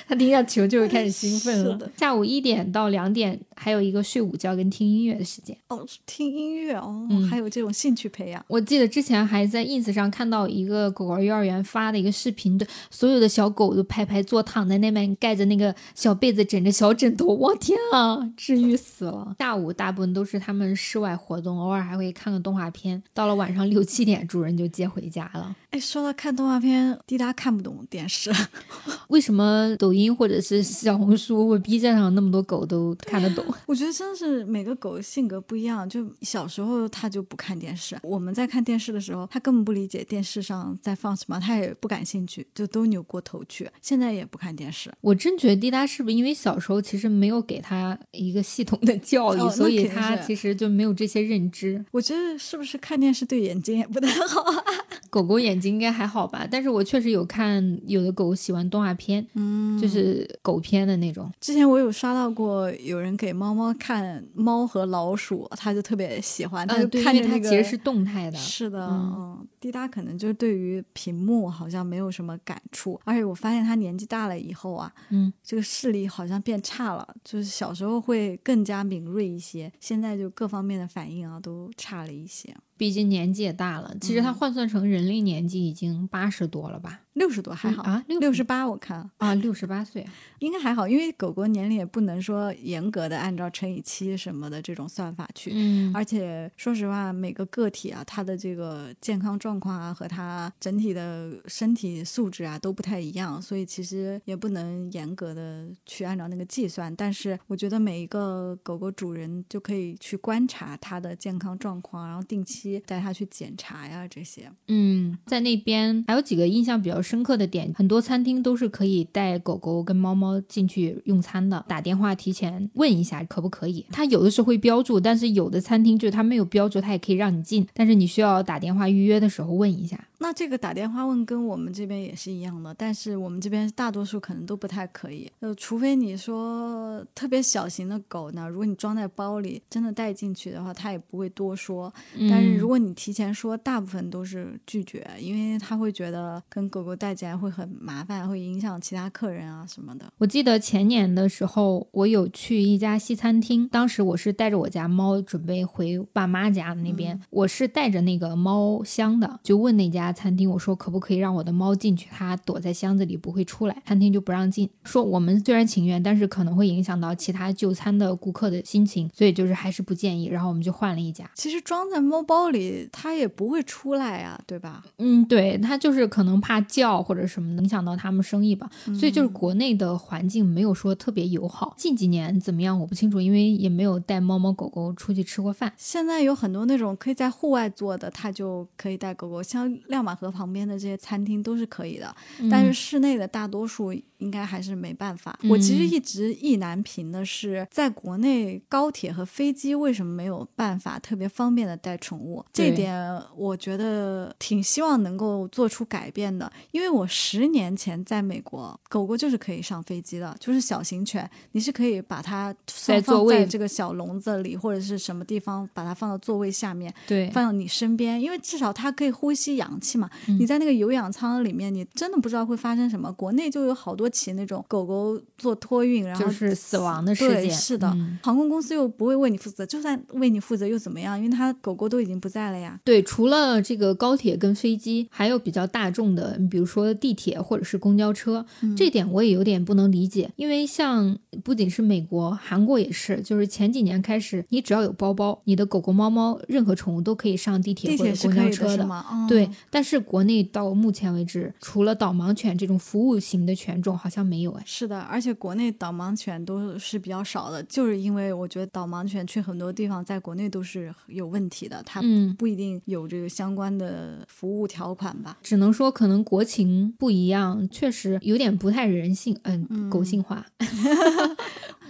Speaker 2: 他听到球就会开始兴奋了
Speaker 1: 的。
Speaker 2: 下午一点到两点还有一个睡午觉跟听音乐的时间。
Speaker 1: 哦，听音乐哦，
Speaker 2: 嗯
Speaker 1: 还有这种兴趣培养。
Speaker 2: 我记得之前还在 ins 上看到一个狗狗幼儿园发的一个视频，对所有的小狗都排排坐躺在那边，盖着那个小被子，枕着小枕头，我天啊，治愈死了。下午大部分都是他们室外活动，偶尔还会看个动画片。到了晚上六七点，主人就接回家了。
Speaker 1: 哎，说到看动画片，滴答看不懂电视。
Speaker 2: 为什么抖音或者是小红书或 B 站上那么多狗都看得懂？
Speaker 1: 我觉得真的是每个狗性格不一样。就小时候它就不看电视，我们在看电视的时候，它根本不理解电视上在放什么，它也不感兴趣，就都扭过头去。现在也不看电视。
Speaker 2: 我真觉得滴答是不是因为小时候其实没有给他一个系统的教育，
Speaker 1: 哦
Speaker 2: 所以
Speaker 1: 肯定是
Speaker 2: 他其实就没有这些认知。
Speaker 1: 我觉得是不是看电视对眼睛也不太好啊？
Speaker 2: 狗狗眼睛应该还好吧，但是我确实有看有的狗喜欢动画片，
Speaker 1: 嗯，
Speaker 2: 就是狗片的那种。
Speaker 1: 之前我有刷到过有人给猫猫看猫和老鼠，它就特别喜欢，它看着那个。
Speaker 2: 其实是动态的。
Speaker 1: 是的，
Speaker 2: 嗯
Speaker 1: 嗯，滴答可能就对于屏幕好像没有什么感触，而且我发现他年纪大了以后啊，
Speaker 2: 嗯，
Speaker 1: 这个视力好像变差了，就是小时候会更加敏锐一些，现在就各方面的反应啊都差了一些。
Speaker 2: 毕竟年纪也大了，其实他换算成人类年纪已经八十多了吧？
Speaker 1: 六十多还好
Speaker 2: 嗯啊，
Speaker 1: 六十八我看
Speaker 2: 啊，六十八岁。
Speaker 1: 应该还好，因为狗狗年龄也不能说严格的按照乘以七什么的这种算法去。
Speaker 2: 嗯，
Speaker 1: 而且说实话，每个个体啊，它的这个健康状况啊，和它整体的身体素质啊都不太一样，所以其实也不能严格的去按照那个计算。但是我觉得每一个狗狗主人就可以去观察它的健康状况，然后定期带它去检查呀这些。
Speaker 2: 嗯，在那边还有几个印象比较深刻的点，很多餐厅都是可以带狗狗跟猫猫进去用餐的，打电话提前问一下可不可以。它有的时候会标注，但是有的餐厅就是它没有标注，它也可以让你进，但是你需要打电话预约的时候问一下。
Speaker 1: 那这个打电话问跟我们这边也是一样的，但是我们这边大多数可能都不太可以，呃，除非你说特别小型的狗呢，如果你装在包里真的带进去的话，它也不会多说。但是如
Speaker 2: 果
Speaker 1: 果你提前说，大部分都是拒绝，因为他会觉得跟狗狗带进来会很麻烦，会影响其他客人啊什么的。
Speaker 2: 我记得前年的时候，我有去一家西餐厅，当时我是带着我家猫准备回爸妈家那边，我是带着那个猫箱的，就问那家餐厅，我说可不可以让我的猫进去，它躲在箱子里不会出来，餐厅就不让进，说我们虽然情愿，但是可能会影响到其他就餐的顾客的心情，所以就是还是不建议，然后我们就换了一家。
Speaker 1: 其实装在猫包里，它也不会出来呀、对吧？
Speaker 2: 嗯，对，它就是可能怕叫或者什么，影响到他们生意吧。所以就是国内的环境没有说特别友好。近几年怎么样我不清楚，因为也没有带猫猫狗狗出去吃过饭。
Speaker 1: 现在有很多那种可以在户外做的，它就可以带狗狗，像亮马河旁边的这些餐厅都是可以的。但是室内的大多数应该还是没办法。我其实
Speaker 2: 嗯
Speaker 1: 一直意难平的是，在国内高铁和飞机为什么没有办法特别方便的带宠物？这点我觉得挺希望能够做出改变的。因为我十年前在美国，狗狗就是可以上飞机的，就是小型犬，你是可以把它放
Speaker 2: 在座位
Speaker 1: 放在这个小笼子里或者是什么地方，把它放到座位下面。
Speaker 2: 对，
Speaker 1: 放到你身边，因为至少它可以呼吸氧气嘛。
Speaker 2: 嗯
Speaker 1: 你在那个有氧舱里面，你真的不知道会发生什么。国内就有好多起那种狗狗做托运，然后
Speaker 2: 就是死亡的事件。
Speaker 1: 对是的、
Speaker 2: 嗯
Speaker 1: 航空公司又不会为你负责，就算为你负责又怎么样？因为它狗狗都已经不在了呀。
Speaker 2: 对，除了这个高铁跟飞机，还有比较大众的，比如说地铁或者是公交车，
Speaker 1: 嗯
Speaker 2: 这点我也有点不能理解。因为像不仅是美国，韩国也是，就是前几年开始，你只要有包包，你的狗狗、猫猫，任何宠物都可以上地铁或者公交车的。
Speaker 1: 的是吗？嗯、
Speaker 2: 对，但是国内到目前为止，除了导盲犬这种服务型的犬种，好像没有哎。
Speaker 1: 是的，而且国内导盲犬都是比较少的，就是因为我觉得导盲犬去很多地方，在国内都是有问题的，它
Speaker 2: 嗯，
Speaker 1: 不一定有这个相关的服务条款吧。
Speaker 2: 只能说可能国情不一样，确实有点不太人性，嗯，狗性化。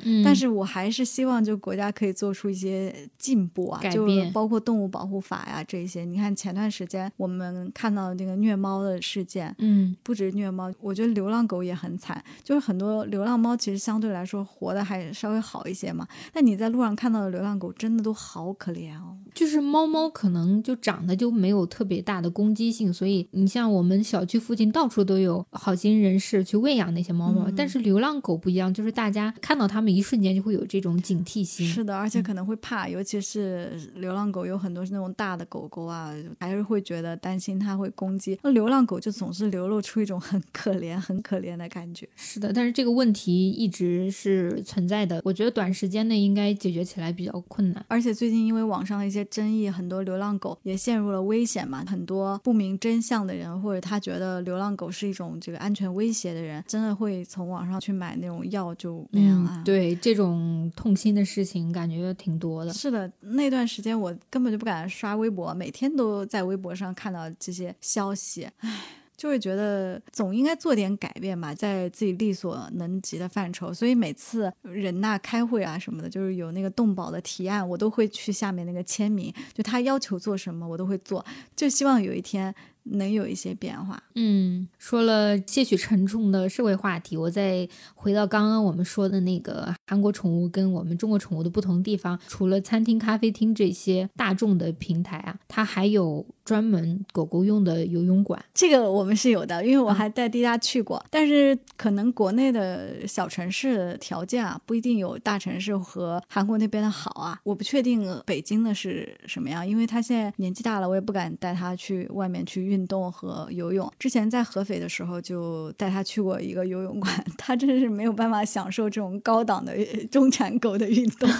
Speaker 2: 嗯，
Speaker 1: 但是我还是希望，就国家可以做出一些进步啊，就包括动物保护法呀这些。你看前段时间我们看到那个虐猫的事件，
Speaker 2: 嗯，
Speaker 1: 不止虐猫，我觉得流浪狗也很惨。就是很多流浪猫其实相对来说活得还稍微好一些嘛，但你在路上看到的流浪狗真的都好可怜哦。
Speaker 2: 就是猫猫可能就长得就没有特别大的攻击性，所以你像我们小区附近到处都有好心人士去喂养那些猫猫。
Speaker 1: 嗯
Speaker 2: 但是流浪狗不一样，就是大家看到它们一瞬间就会有这种警惕心。
Speaker 1: 是的，而且可能会怕，尤其是流浪狗，有很多是那种大的狗狗啊，还是会觉得担心它会攻击。那流浪狗就总是流露出一种很可怜、很可怜的感觉。
Speaker 2: 是的，但是这个问题一直是存在的，我觉得短时间内应该解决起来比较困难。
Speaker 1: 而且最近因为网上的一些争议，很多流浪狗也陷入了危险嘛。很多不明真相的人，或者他觉得流浪狗是一种这个安全威胁的人，真的会从网上去买那种药，就那样啊。
Speaker 2: 嗯，对对这种痛心的事情，感觉挺多的。
Speaker 1: 是的，那段时间我根本就不敢刷微博，每天都在微博上看到这些消息，唉。就会觉得总应该做点改变吧，在自己力所能及的范畴。所以每次人大开会啊什么的，就是有那个动保的提案，我都会去下面那个签名。就他要求做什么，我都会做。就希望有一天能有一些变化。
Speaker 2: 嗯，说了些许沉重的社会话题，我再回到刚刚我们说的那个韩国宠物跟我们中国宠物的不同地方，除了餐厅、咖啡厅这些大众的平台啊，它还有专门狗狗用的游泳馆。
Speaker 1: 这个我们是有的，因为我还带滴答去过，但是可能国内的小城市的条件啊，不一定有大城市和韩国那边的好啊。我不确定北京的是什么样，因为他现在年纪大了，我也不敢带他去外面去运动和游泳。之前在合肥的时候，就带他去过一个游泳馆，他真是没有办法享受这种高档的呃中产狗的运动。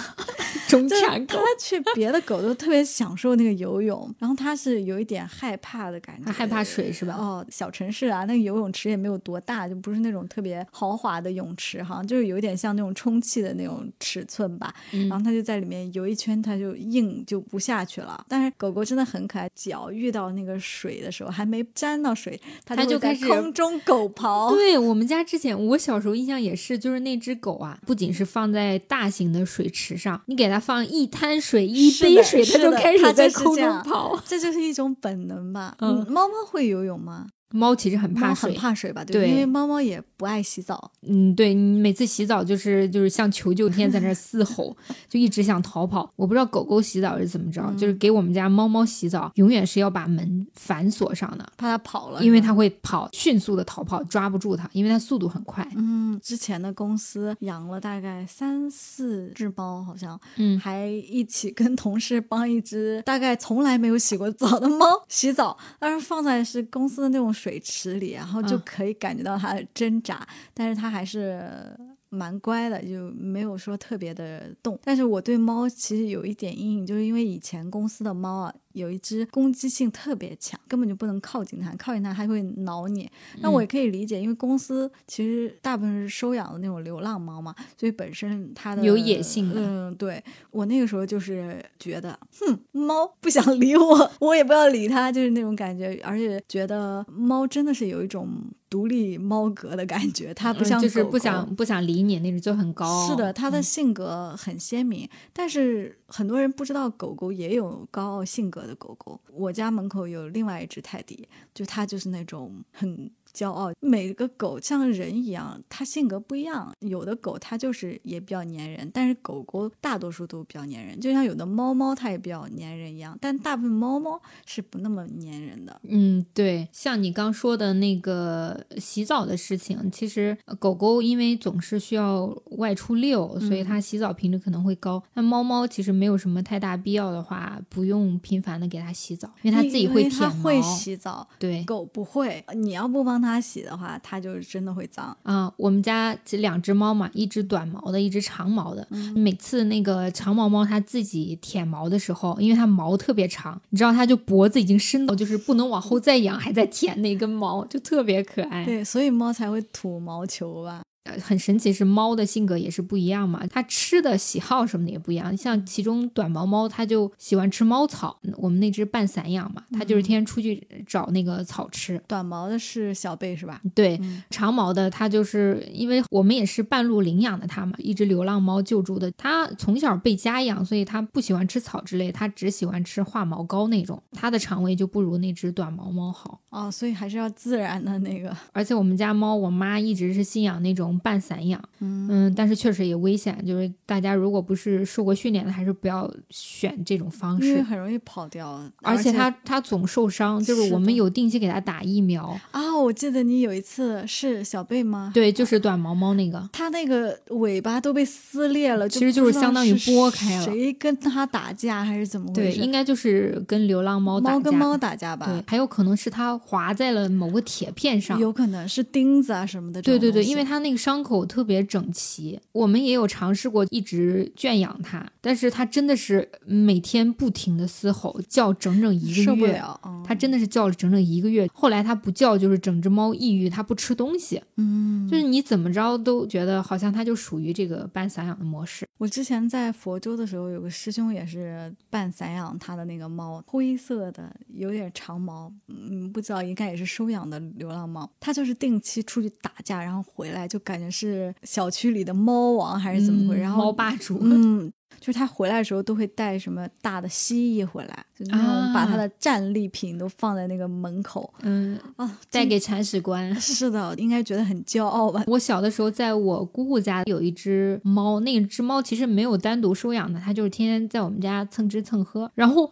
Speaker 2: 中产狗
Speaker 1: 他，去别的狗都特别享受那个游泳，然后他是有一点害怕的感觉，
Speaker 2: 它害怕水是吧？
Speaker 1: 哦，小城市啊，那个游泳池也没有多大，就不是那种特别豪华的泳池好像，就是有一点像那种充气的那种尺寸吧。
Speaker 2: 嗯
Speaker 1: 然后他就在里面游一圈，他就硬就不下去了。但是狗狗真的很可爱，脚遇到那个水的时候还没沾到水，它
Speaker 2: 它就
Speaker 1: 在
Speaker 2: 开始
Speaker 1: 空中狗刨。
Speaker 2: 对我们家之前，我小时候印象也是，就是那只狗啊，不仅是放在大型的水池上，你给它放一滩水、一杯水，它就开始在空中
Speaker 1: 刨。这就是一种本能吧。
Speaker 2: 嗯
Speaker 1: 猫猫会游泳吗？
Speaker 2: 猫其实很怕水，
Speaker 1: 很怕水吧？对因为猫猫也不爱洗澡。
Speaker 2: 嗯，对你每次洗澡就是就是像求救天在那儿嘶吼，就一直想逃跑。我不知道狗狗洗澡是怎么着，就是给我们家猫猫洗澡，永远是要把门反锁上的，
Speaker 1: 怕它跑了，
Speaker 2: 因为它会跑，迅速的逃跑，抓不住它，因为它速度很快。
Speaker 1: 嗯，之前的公司养了大概三四只猫，好像，
Speaker 2: 嗯
Speaker 1: 还一起跟同事帮一只大概从来没有洗过澡的猫洗澡，但是放在是公司的那种水池里，然后就
Speaker 2: 嗯
Speaker 1: 可以感觉到它的挣扎，但是它还是。蛮乖的，就没有说特别的动。但是我对猫其实有一点阴影，就是因为以前公司的猫啊，有一只攻击性特别强，根本就不能靠近它，靠近它还会挠你。那
Speaker 2: 嗯
Speaker 1: 我也可以理解，因为公司其实大部分是收养的那种流浪猫嘛，所以本身它的
Speaker 2: 有野性的
Speaker 1: 嗯，对我那个时候就是觉得，哼，猫不想理我，我也不要理它，就是那种感觉，而且觉得猫真的是有一种独立猫格的感觉，它不
Speaker 2: 嗯就是不想不想理你那种，就很高傲。
Speaker 1: 是的，它的
Speaker 2: 嗯
Speaker 1: 性格很鲜明，但是很多人不知道狗狗也有高傲性格的狗狗。我家门口有另外一只泰迪，就它就是那种很骄傲。每个狗像人一样，它性格不一样。有的狗它就是也比较粘人，但是狗狗大多数都比较粘人，就像有的猫猫它也比较粘人一样，但大部分猫猫是不那么粘人的。
Speaker 2: 嗯，对，像你刚说的那个洗澡的事情，其实呃狗狗因为总是需要外出遛，所以
Speaker 1: 嗯
Speaker 2: 它洗澡频率可能会高。那猫猫其实没有什么太大必要的话，不用频繁的给它洗澡，因为它自己会舔毛。
Speaker 1: 它会洗澡，
Speaker 2: 对，
Speaker 1: 狗不会，你要不帮帮它洗的话，它就真的会脏。
Speaker 2: 啊、我们家这两只猫嘛，一只短毛的，一只长毛的。
Speaker 1: 嗯
Speaker 2: 每次那个长毛猫它自己舔毛的时候，因为它毛特别长，你知道它就脖子已经伸到就是不能往后再仰，还在舔那根毛，就特别可爱。
Speaker 1: 对，所以猫才会吐毛球吧？
Speaker 2: 呃很神奇，是猫的性格也是不一样嘛，它吃的喜好什么的也不一样。像其中短毛猫，它就喜欢吃猫草，我们那只半散养嘛，它就是天天出去找那个草吃。
Speaker 1: 短毛的是小贝是吧？
Speaker 2: 对，
Speaker 1: 嗯
Speaker 2: 长毛的它就是因为我们也是半路领养的它嘛，一只流浪猫救助的。它从小被家养，所以它不喜欢吃草之类，它只喜欢吃化毛膏那种。它的肠胃就不如那只短毛猫好。
Speaker 1: 哦，所以还是要自然的那个。
Speaker 2: 而且我们家猫，我妈一直是信仰那种半散养，嗯但是确实也危险，就是大家如果不是受过训练的，还是不要选这种方
Speaker 1: 因为
Speaker 2: 式。
Speaker 1: 很容易跑掉，
Speaker 2: 而且它它总受伤，就是我们有定期给它打疫苗。
Speaker 1: 啊，我记得你有一次是小贝吗？
Speaker 2: 对，就是短毛猫那个。
Speaker 1: 它那个尾巴都被撕裂了，
Speaker 2: 其实就是相当于
Speaker 1: 是
Speaker 2: 剥开了
Speaker 1: 谁跟它打架还是怎么回
Speaker 2: 对，
Speaker 1: 事？
Speaker 2: 应该就是跟流浪猫打架。
Speaker 1: 猫跟猫打架吧？
Speaker 2: 对，还有可能是它划在了某个铁片上。
Speaker 1: 有可能是钉子啊什么的。
Speaker 2: 对对对，因为它那个伤口特别整齐，我们也有尝试过一直圈养它，但是它真的是每天不停的嘶吼，叫整整一个月。
Speaker 1: 受不了。嗯
Speaker 2: 它真的是叫了整整一个月，后来它不叫，就是整只猫抑郁，它不吃东西，
Speaker 1: 嗯，
Speaker 2: 就是你怎么着都觉得好像它就属于这个半散养的模式。
Speaker 1: 我之前在佛州的时候，有个师兄也是半散养他的那个猫，灰色的，有点长毛，嗯，不知道应该也是收养的流浪猫。它就是定期出去打架，然后回来就感觉是小区里的猫王还是怎么回事，
Speaker 2: 嗯
Speaker 1: 然后
Speaker 2: 猫霸主，
Speaker 1: 嗯。就是他回来的时候都会带什么大的蜥蜴回来，就那种把他的战利品都放在那个门口
Speaker 2: 嗯，
Speaker 1: 啊，
Speaker 2: 带给铲屎官。
Speaker 1: 是的，应该觉得很骄傲吧？
Speaker 2: 我小的时候，在我姑姑家有一只猫，那只猫其实没有单独收养的，它就是天天在我们家蹭吃蹭喝。然后，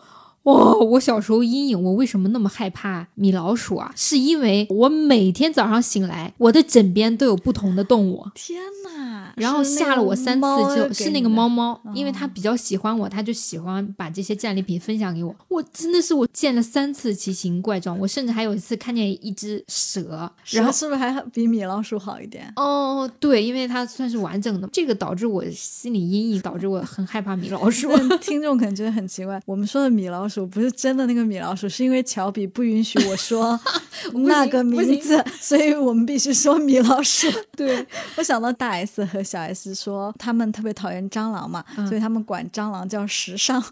Speaker 2: 哇、我小时候阴影，我为什么那么害怕米老鼠啊？是因为我每天早上醒来，我的枕边都有不同的动物。
Speaker 1: 天哪！
Speaker 2: 然后吓了我三次就，是那个猫猫，因为它比较喜欢我，它就喜欢把这些战利品分享给我。我真的是我见了三次奇形怪状，我甚至还有一次看见一只蛇，然后
Speaker 1: 是不是还比米老鼠好一点？
Speaker 2: 哦，对，因为它算是完整的，这个导致我心理阴影，导致我很害怕米老鼠。
Speaker 1: 但听众可能觉得很奇怪，我们说的米老鼠不是真的那个米老鼠，是因为乔比不允许我说 那个名字，所以我们必须说米老鼠。
Speaker 2: 对，
Speaker 1: 我想到大 S 和小 S 说他们特别讨厌蟑螂嘛，
Speaker 2: 嗯
Speaker 1: 所以他们管蟑螂叫时尚。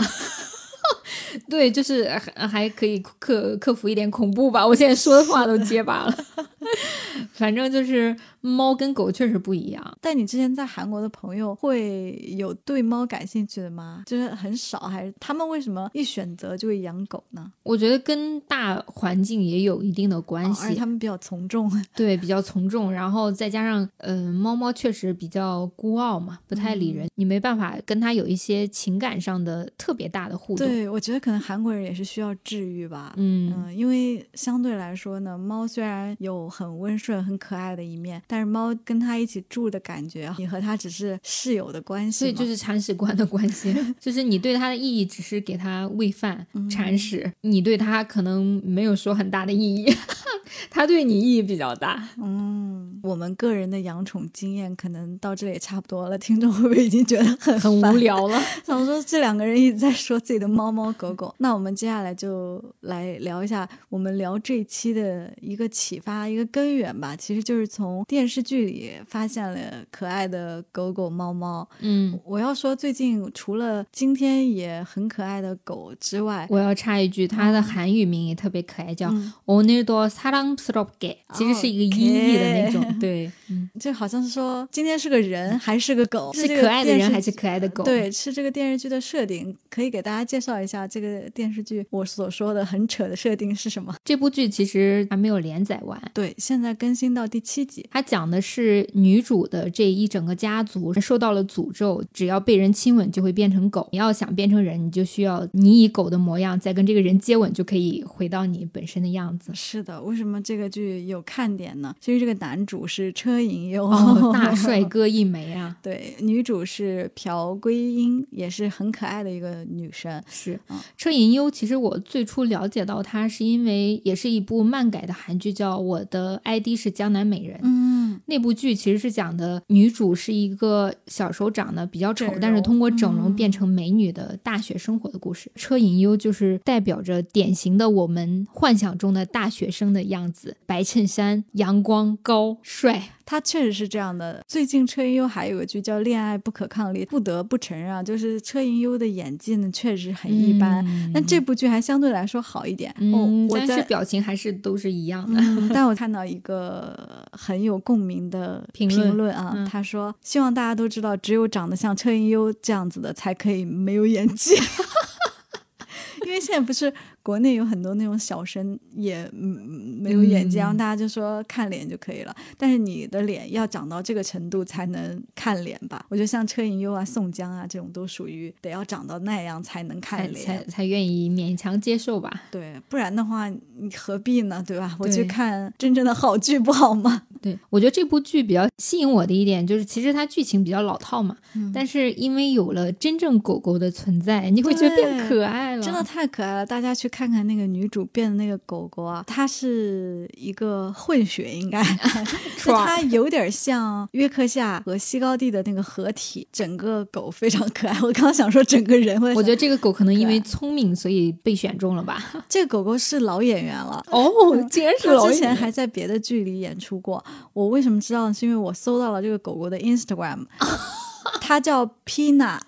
Speaker 2: 对，就是还还可以克克服一点恐怖吧。我现在说的话都结巴了。反正就是猫跟狗确实不一样。
Speaker 1: 但你之前在韩国的朋友会有对猫感兴趣的吗？就是很少，还是他们为什么一选择就会养狗呢？
Speaker 2: 我觉得跟大环境也有一定的关
Speaker 1: 哦
Speaker 2: 系，
Speaker 1: 而且他们比较从众。
Speaker 2: 对，比较从众，然后再加上，嗯、猫猫确实比较孤傲嘛，不太理人，你没办法跟它有一些情感上的特别大的互动。
Speaker 1: 对，我觉得可能韩国人也是需要治愈吧。
Speaker 2: 嗯，
Speaker 1: 嗯，因为相对来说呢，猫虽然有很温顺、很可爱的一面，但是猫跟它一起住的感觉，你和它只是室友的关系嘛。
Speaker 2: 所以就是铲屎官的关系，就是你对它的意义只是给它喂饭、铲屎，你对它可能没有说很大的意义，它对你意义比较大。
Speaker 1: 嗯，我们个人的养宠经验可能到这里也差不多了。听众会不会已经觉得很
Speaker 2: 很无聊了，
Speaker 1: 想说这两个人一直在说自己的猫猫狗狗，那我们接下来就来聊一下，我们聊这期的一个启发，一个根源吧。其实就是从电视剧里发现了可爱的狗狗、猫猫。
Speaker 2: 嗯，
Speaker 1: 我要说，最近除了今天也很可爱的狗之外，
Speaker 2: 我要插一句，它的韩语名也特别可爱，叫 Onido Salamstrobo。其实是一个音译的那种。对，
Speaker 1: 就好像是说今天是个人还是个狗，
Speaker 2: 是可爱的人还是可爱的狗？
Speaker 1: 对，是这个电视剧的设定，可以给大家介绍一下。这个电视剧我所说的很扯的设定是什么？
Speaker 2: 这部剧其实还没有连载完。
Speaker 1: 对，现在更新到第七集。
Speaker 2: 它讲的是女主的这一整个家族受到了诅咒，只要被人亲吻就会变成狗。你要想变成人，你就需要你以狗的模样再跟这个人接吻，就可以回到你本身的样子。
Speaker 1: 是的，为什么这个剧有看点呢？其实这个男主主是车银优，
Speaker 2: 哦，大帅哥一枚啊！
Speaker 1: 对，女主是朴圭英，也是很可爱的一个女生。
Speaker 2: 是
Speaker 1: 嗯
Speaker 2: 车银优，其实我最初了解到她是因为也是一部漫改的韩剧，叫《我的 ID 是江南美人》。
Speaker 1: 嗯，
Speaker 2: 那部剧其实是讲的女主是一个小时候长得比较丑但是通过整容
Speaker 1: 嗯
Speaker 2: 变成美女的大学生活的故事。车银优就是代表着典型的我们幻想中的大学生的样子，白衬衫、阳光、高、帅。
Speaker 1: 他确实是这样的。最近车银优还有个剧叫《恋爱不可抗力》，不得不承认啊，就是车银优的演技呢确实很一般。
Speaker 2: 嗯
Speaker 1: 但这部剧还相对来说好一点。
Speaker 2: 嗯，
Speaker 1: 哦，我
Speaker 2: 但是
Speaker 1: 在。
Speaker 2: 表情还是都是一样的。
Speaker 1: 嗯，但我看到一个很有共鸣的
Speaker 2: 评论
Speaker 1: 论啊，
Speaker 2: 嗯
Speaker 1: 他说希望大家都知道，只有长得像车银优这样子的才可以没有演技。因为现在不是国内有很多那种小生也嗯没有演技，
Speaker 2: 嗯
Speaker 1: 然后大家就说看脸就可以了，但是你的脸要长到这个程度才能看脸吧？我觉得像车银优啊、宋江啊这种都属于得要长到那样才能看脸，
Speaker 2: 才才愿意勉强接受吧。
Speaker 1: 对，不然的话你何必呢？对吧？我去看真正的好剧不好吗？
Speaker 2: 对，我觉得这部剧比较吸引我的一点就是，其实它剧情比较老套嘛，
Speaker 1: 嗯
Speaker 2: 但是因为有了真正狗狗的存在，你会觉得变可爱了。
Speaker 1: 真的太可爱了！大家去看看那个女主变的那个狗狗啊，它是一个混血，应该，它有点像约克夏和西高地的那个合体，整个狗非常可爱。我刚刚想说整个人，我
Speaker 2: 我觉得这个狗可能因为聪明，所以被选中了吧？
Speaker 1: 这个狗狗是老演员了。
Speaker 2: 哦，竟然
Speaker 1: 他之前还在别的剧里演出过。我为什么知道呢？是因为我搜到了这个狗狗的 Instagram，它叫 Pina，
Speaker 2: 啊，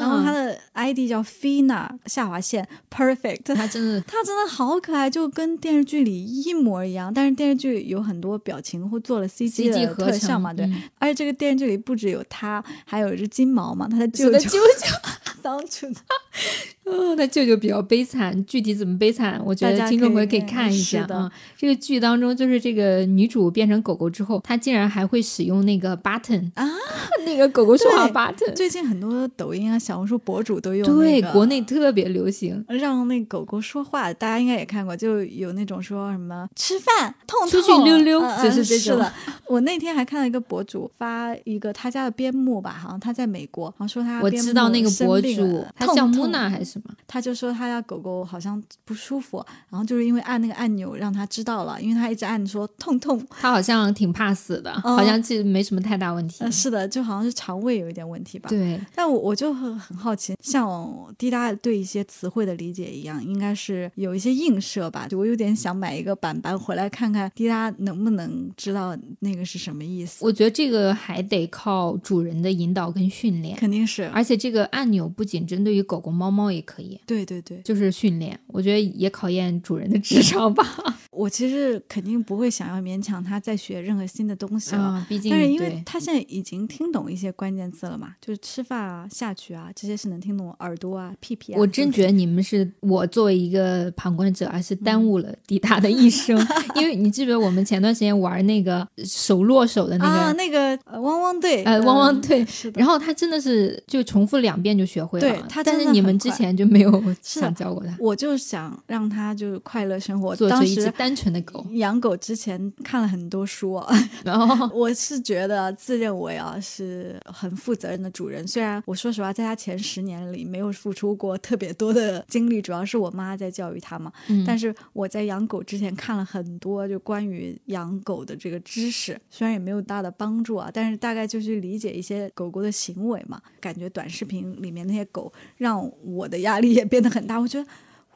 Speaker 1: 然后他的 ID 叫 Fina 下划线 Perfect。
Speaker 2: 他真的
Speaker 1: 他真的好可爱，就跟电视剧里一模一样。但是电视剧有很多表情或做了 CG 的特效嘛，对。
Speaker 2: 嗯
Speaker 1: 而且这个电视剧里不只有他，还有一只金毛嘛，他的
Speaker 2: 舅舅
Speaker 1: 舅舅
Speaker 2: 舅舅，
Speaker 1: 桑楚的。
Speaker 2: 哦，他舅舅比较悲惨，具体怎么悲惨，我觉得听众朋友可以看一下啊。这个剧当中，就是这个女主变成狗狗之后，她竟然还会使用那个 button
Speaker 1: 啊，
Speaker 2: 那个狗狗说话 button。
Speaker 1: 最近很多抖音啊、小红书博主都用、那
Speaker 2: 对，国内特别流行。
Speaker 1: 让那狗狗说话，大家应该也看过，就有那种说什么吃饭痛痛
Speaker 2: 出去溜溜就是这种
Speaker 1: 是的，我那天还看到一个博主发一个他家的边牧吧，好像他在美国，好像说他
Speaker 2: 我知道那个博主，他叫木娜还是什么？
Speaker 1: 他就说他家狗狗好像不舒服，然后就是因为按那个按钮让他知道了，因为他一直按说痛痛，
Speaker 2: 他好像挺怕死的，
Speaker 1: 嗯
Speaker 2: 好像其实没什么太大问题。
Speaker 1: 呃，是的，就好像是肠胃有一点问题吧。
Speaker 2: 对，
Speaker 1: 但我我就很很好奇，像滴答对一些词汇的理解一样，应该是有一些映射吧。我有点想买一个板板回来看看，滴答能不能知道那个是什么意思？
Speaker 2: 我觉得这个还得靠主人的引导跟训练，
Speaker 1: 肯定是，
Speaker 2: 而且这个按钮不仅针对于狗狗、猫猫也可以。
Speaker 1: 对对对，
Speaker 2: 就是训练，我觉得也考验主人的智商吧。
Speaker 1: 我其实肯定不会想要勉强他再学任何新的东西了。
Speaker 2: 啊，毕竟
Speaker 1: 但是因为
Speaker 2: 对
Speaker 1: 他现在已经听懂一些关键字了嘛，就是吃饭啊、下去啊这些是能听懂，耳朵啊、屁屁啊。
Speaker 2: 我真觉得你们是我作为一个旁观者，而是耽误了迪达的一生。因为你记不记得我们前段时间玩那个手落手的那个，
Speaker 1: 啊，那个呃汪汪队，
Speaker 2: 呃汪汪队
Speaker 1: 嗯。
Speaker 2: 然后他真的是就重复两遍就学会了。
Speaker 1: 对他
Speaker 2: 但是你们之前就没有想教过他，
Speaker 1: 我就想让他就是快乐生活。
Speaker 2: 做一只单纯的狗。
Speaker 1: 养狗之前看了很多书啊，
Speaker 2: 然 后
Speaker 1: 我是觉得自认为啊是很负责任的主人。虽然我说实话，在他前十年里没有付出过特别多的精力，主要是我妈在教育他嘛。
Speaker 2: 嗯
Speaker 1: 但是我在养狗之前看了很多就关于养狗的这个知识，虽然也没有大的帮助啊，但是大概就去理解一些狗狗的行为嘛。感觉短视频里面那些狗让我的压力也变得很大。我觉得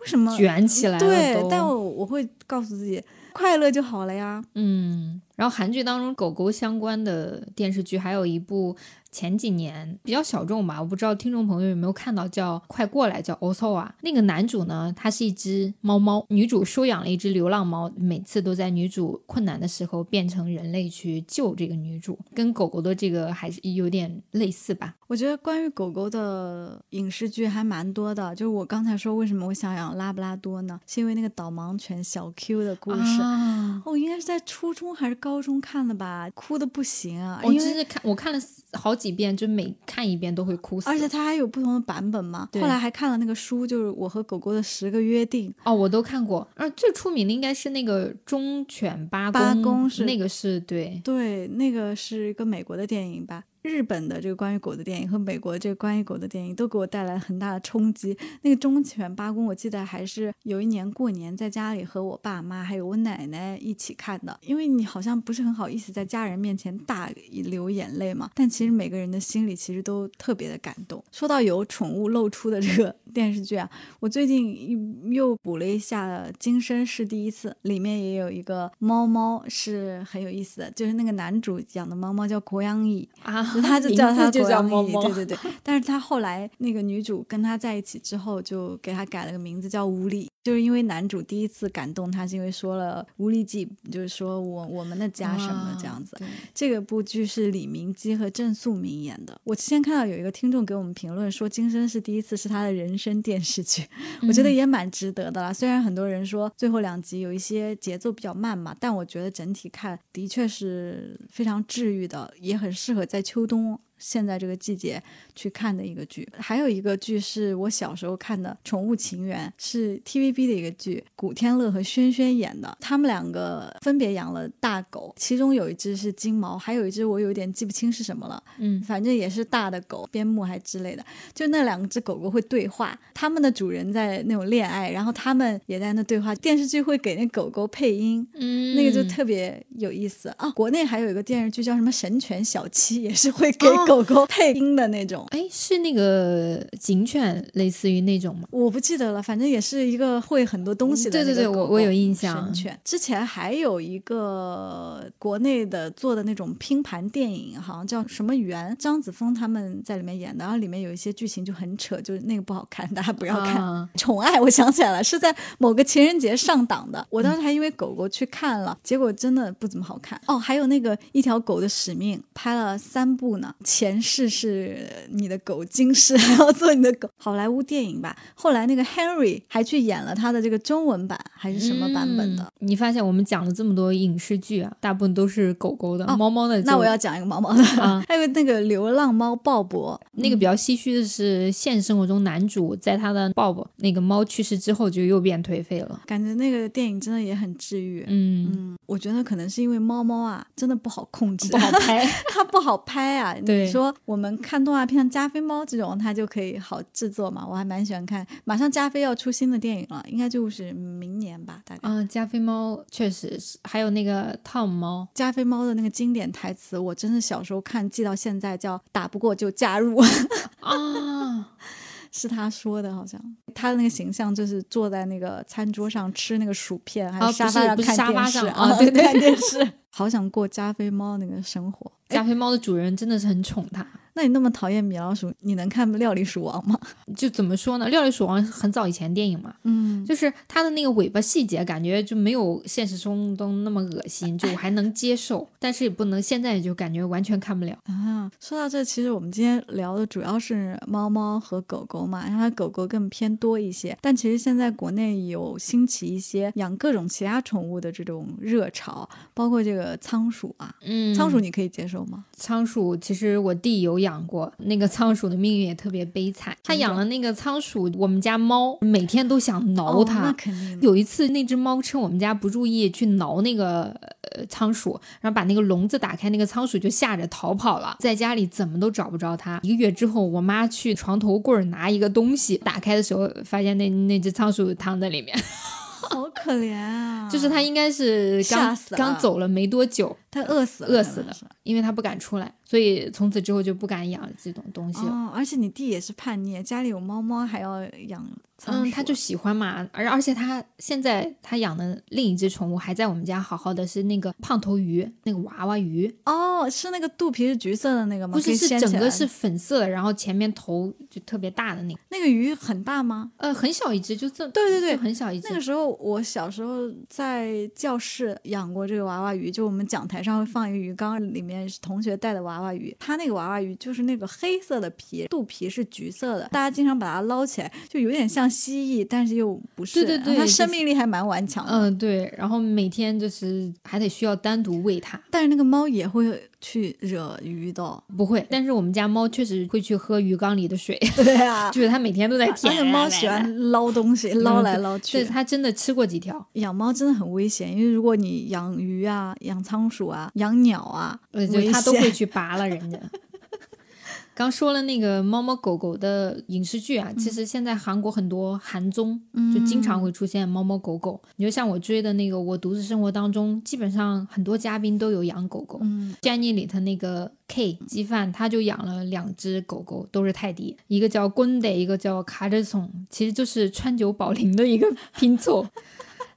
Speaker 1: 为什么
Speaker 2: 卷起来了，
Speaker 1: 对但我我会告诉自己，快乐就好了呀。
Speaker 2: 嗯，然后韩剧当中狗狗相关的电视剧还有一部前几年比较小众吧，我不知道听众朋友有没有看到，叫《快过来》，叫 Oso 啊。那个男主呢，他是一只猫猫，女主收养了一只流浪猫，每次都在女主困难的时候变成人类去救这个女主，跟狗狗的这个还是有点类似吧。
Speaker 1: 我觉得关于狗狗的影视剧还蛮多的。就是我刚才说为什么我想养拉布拉多呢？是因为那个导盲犬小 Q 的故事。
Speaker 2: 啊
Speaker 1: 哦，应该是在初中还是高中看的吧，哭的不行啊，
Speaker 2: 我。真是看我看了好几遍，就每看一遍都会哭死。
Speaker 1: 而且它还有不同的版本嘛，后来还看了那个书，就是《我和狗狗的十个约定》，
Speaker 2: 哦，我都看过。而最出名的应该是那个忠犬八公，
Speaker 1: 八公是
Speaker 2: 那个是对。
Speaker 1: 对，那个是一个美国的电影吧。日本的这个关于狗的电影和美国这个关于狗的电影都给我带来很大的冲击。那个忠犬八公，我记得还是有一年过年在家里和我爸妈还有我奶奶一起看的，因为你好像不是很好意思在家人面前大流眼泪嘛，但其实每个人的心里其实都特别的感动。说到有宠物露出的这个 电视剧啊，我最近又补了一下《今生是第一次》，里面也有一个猫猫是很有意思的，就是那个男主养的猫猫叫国阳蚁，
Speaker 2: 啊，
Speaker 1: 他就叫他
Speaker 2: 就叫猫猫，
Speaker 1: 对对对。但是他后来那个女主跟他在一起之后，就给他改了个名字叫无理，就是因为男主第一次感动他，是因为说了无理记，就是说我我们的家什么的这样子。这个部剧是李明基和郑素明演的。我之前看到有一个听众给我们评论说，《今生是第一次》是他的人生电视剧，我觉得也蛮值得的啦。虽然很多人说最后两集有一些节奏比较慢嘛，但我觉得整体看的确是非常治愈的，也很适合在秋冬。现在这个季节去看的一个剧，还有一个剧是我小时候看的《宠物情缘》，是 TVB 的一个剧，古天乐和轩轩演的。他们两个分别养了大狗，其中有一只是金毛，还有一只我有点记不清是什么了。
Speaker 2: 嗯，
Speaker 1: 反正也是大的狗，边牧还之类的。就那两只狗狗会对话，他们的主人在那种恋爱，然后他们也在那对话。电视剧会给那狗狗配音，
Speaker 2: 嗯，
Speaker 1: 那个就特别有意思啊。国内还有一个电视剧叫什么《神犬小七》，也是会给
Speaker 2: 哦
Speaker 1: 狗狗配音的那种。
Speaker 2: 哎，是那个警犬，类似于那种吗？
Speaker 1: 我不记得了，反正也是一个会很多东西的
Speaker 2: 对对对，我我有印象
Speaker 1: 神。犬之前还有一个国内的做的那种拼盘电影，好像叫什么缘，张子枫他们在里面演的，然后里面有一些剧情就很扯，就是那个不好看，大家不要看。
Speaker 2: 啊
Speaker 1: 宠爱，我想起来了，是在某个情人节上档的。我当时还因为狗狗去看了，结果真的不怎么好看。哦，还有那个一条狗的使命，拍了三部呢。前世是你的狗，今世还要做你的狗。好莱坞电影吧。后来那个 Henry 还去演了他的这个中文版，还是什么版本的？
Speaker 2: 嗯你发现我们讲了这么多影视剧啊，大部分都是狗狗的，
Speaker 1: 哦
Speaker 2: 猫猫的。
Speaker 1: 那我要讲一个猫猫的，
Speaker 2: 啊
Speaker 1: 还有那个流浪猫鲍勃，
Speaker 2: 那个比较唏嘘的是，现实生活中男主在他的鲍勃那个猫去世之后，就又变颓废了。
Speaker 1: 感觉那个电影真的也很治愈。
Speaker 2: 嗯，
Speaker 1: 嗯，我觉得可能是因为猫猫啊，真的不好控制，
Speaker 2: 不好拍。
Speaker 1: 它不好拍啊。
Speaker 2: 对
Speaker 1: 你说我们看动画片像加菲猫这种，它就可以好制作嘛，我还蛮喜欢看。马上加菲要出新的电影了，应该就是明年吧，大概。
Speaker 2: 嗯，加菲猫确实是，还有那个汤姆猫，
Speaker 1: 加菲猫的那个经典台词，我真的小时候看记到现在，叫“打不过就加入”，
Speaker 2: 啊，
Speaker 1: 是他说的，好像。他的那个形象就是坐在那个餐桌上吃那个薯片，还
Speaker 2: 啊
Speaker 1: 是沙发上看电视。
Speaker 2: 啊对对。
Speaker 1: 看电视，好想过加菲猫那个生活。哎
Speaker 2: 加菲猫的主人真的是很宠它。
Speaker 1: 那你那么讨厌米老鼠，你能看《料理鼠王》吗？
Speaker 2: 就怎么说呢？《料理鼠王》很早以前电影嘛，
Speaker 1: 嗯，
Speaker 2: 就是它的那个尾巴细节，感觉就没有现实中那么恶心，就我还能接受，但是也不能现在就感觉完全看不了。
Speaker 1: 啊，说到这，其实我们今天聊的主要是猫猫和狗狗嘛，然后狗狗更偏多一些。但其实现在国内有兴起一些养各种其他宠物的这种热潮，包括这个仓鼠啊，
Speaker 2: 嗯，
Speaker 1: 仓鼠你可以接受吗？
Speaker 2: 仓鼠其实我弟有养过，那个仓鼠的命运也特别悲惨。他养了那个仓鼠，我们家猫每天都想挠
Speaker 1: 哦，
Speaker 2: 它。
Speaker 1: 那肯定。
Speaker 2: 有一次，那只猫趁我们家不注意去挠那个呃仓鼠，然后把那个笼子打开，那个仓鼠就吓着逃跑了，在家里怎么都找不着它。一个月之后，我妈去床头柜拿一个东西，打开的时候发现那那只仓鼠躺在里面，
Speaker 1: 好可怜啊！
Speaker 2: 就是他应该是刚刚走了没多久，
Speaker 1: 它饿死了，
Speaker 2: 饿死的因为它不敢出来，所以从此之后就不敢养这种东西了。
Speaker 1: 哦，而且你弟也是叛逆，家里有猫猫还要养，
Speaker 2: 嗯，他就喜欢嘛，而而且他现在他养的另一只宠物还在我们家好好的，是那个胖头鱼，那个娃娃鱼，
Speaker 1: 哦，是那个肚皮是橘色的那个吗？
Speaker 2: 不是是整个是粉色的，然后前面头就特别大的那个，
Speaker 1: 那个鱼很大吗？
Speaker 2: 呃，很小一只，就这，
Speaker 1: 对对对
Speaker 2: 很小一只。
Speaker 1: 那个时候我小时候在教室养过这个娃娃鱼，就我们讲台台上会放一个鱼缸，里面是同学带的娃娃鱼，它那个娃娃鱼就是那个黑色的皮，肚皮是橘色的，大家经常把它捞起来，就有点像蜥蜴，但是又不是，
Speaker 2: 对对对
Speaker 1: 它生命力还蛮顽强的。
Speaker 2: 嗯，对，然后每天就是还得需要单独喂它，
Speaker 1: 但是那个猫也会去惹鱼的，
Speaker 2: 不会，但是我们家猫确实会去喝鱼缸里的水，
Speaker 1: 对啊，
Speaker 2: 就是它每天都在舔。
Speaker 1: 而且猫喜欢捞东西，捞来捞去。
Speaker 2: 对，它真的吃过几条。
Speaker 1: 养猫真的很危险，因为如果你养鱼啊、养仓鼠啊、养鸟啊，
Speaker 2: 呃，就他都会去拔了人家。刚说了那个猫猫狗狗的影视剧啊，其实现在韩国很多韩综就经常会出现猫猫狗狗。你就像我追的那个《我独自生活》当中，基本上很多嘉宾都有养狗狗。
Speaker 1: 嗯
Speaker 2: ，Jenny 里头那个 K 鸡饭，他就养了两只狗狗，都是泰迪，一个叫 Gunde，一个叫卡着松，其实就是川久保玲的一个拼凑。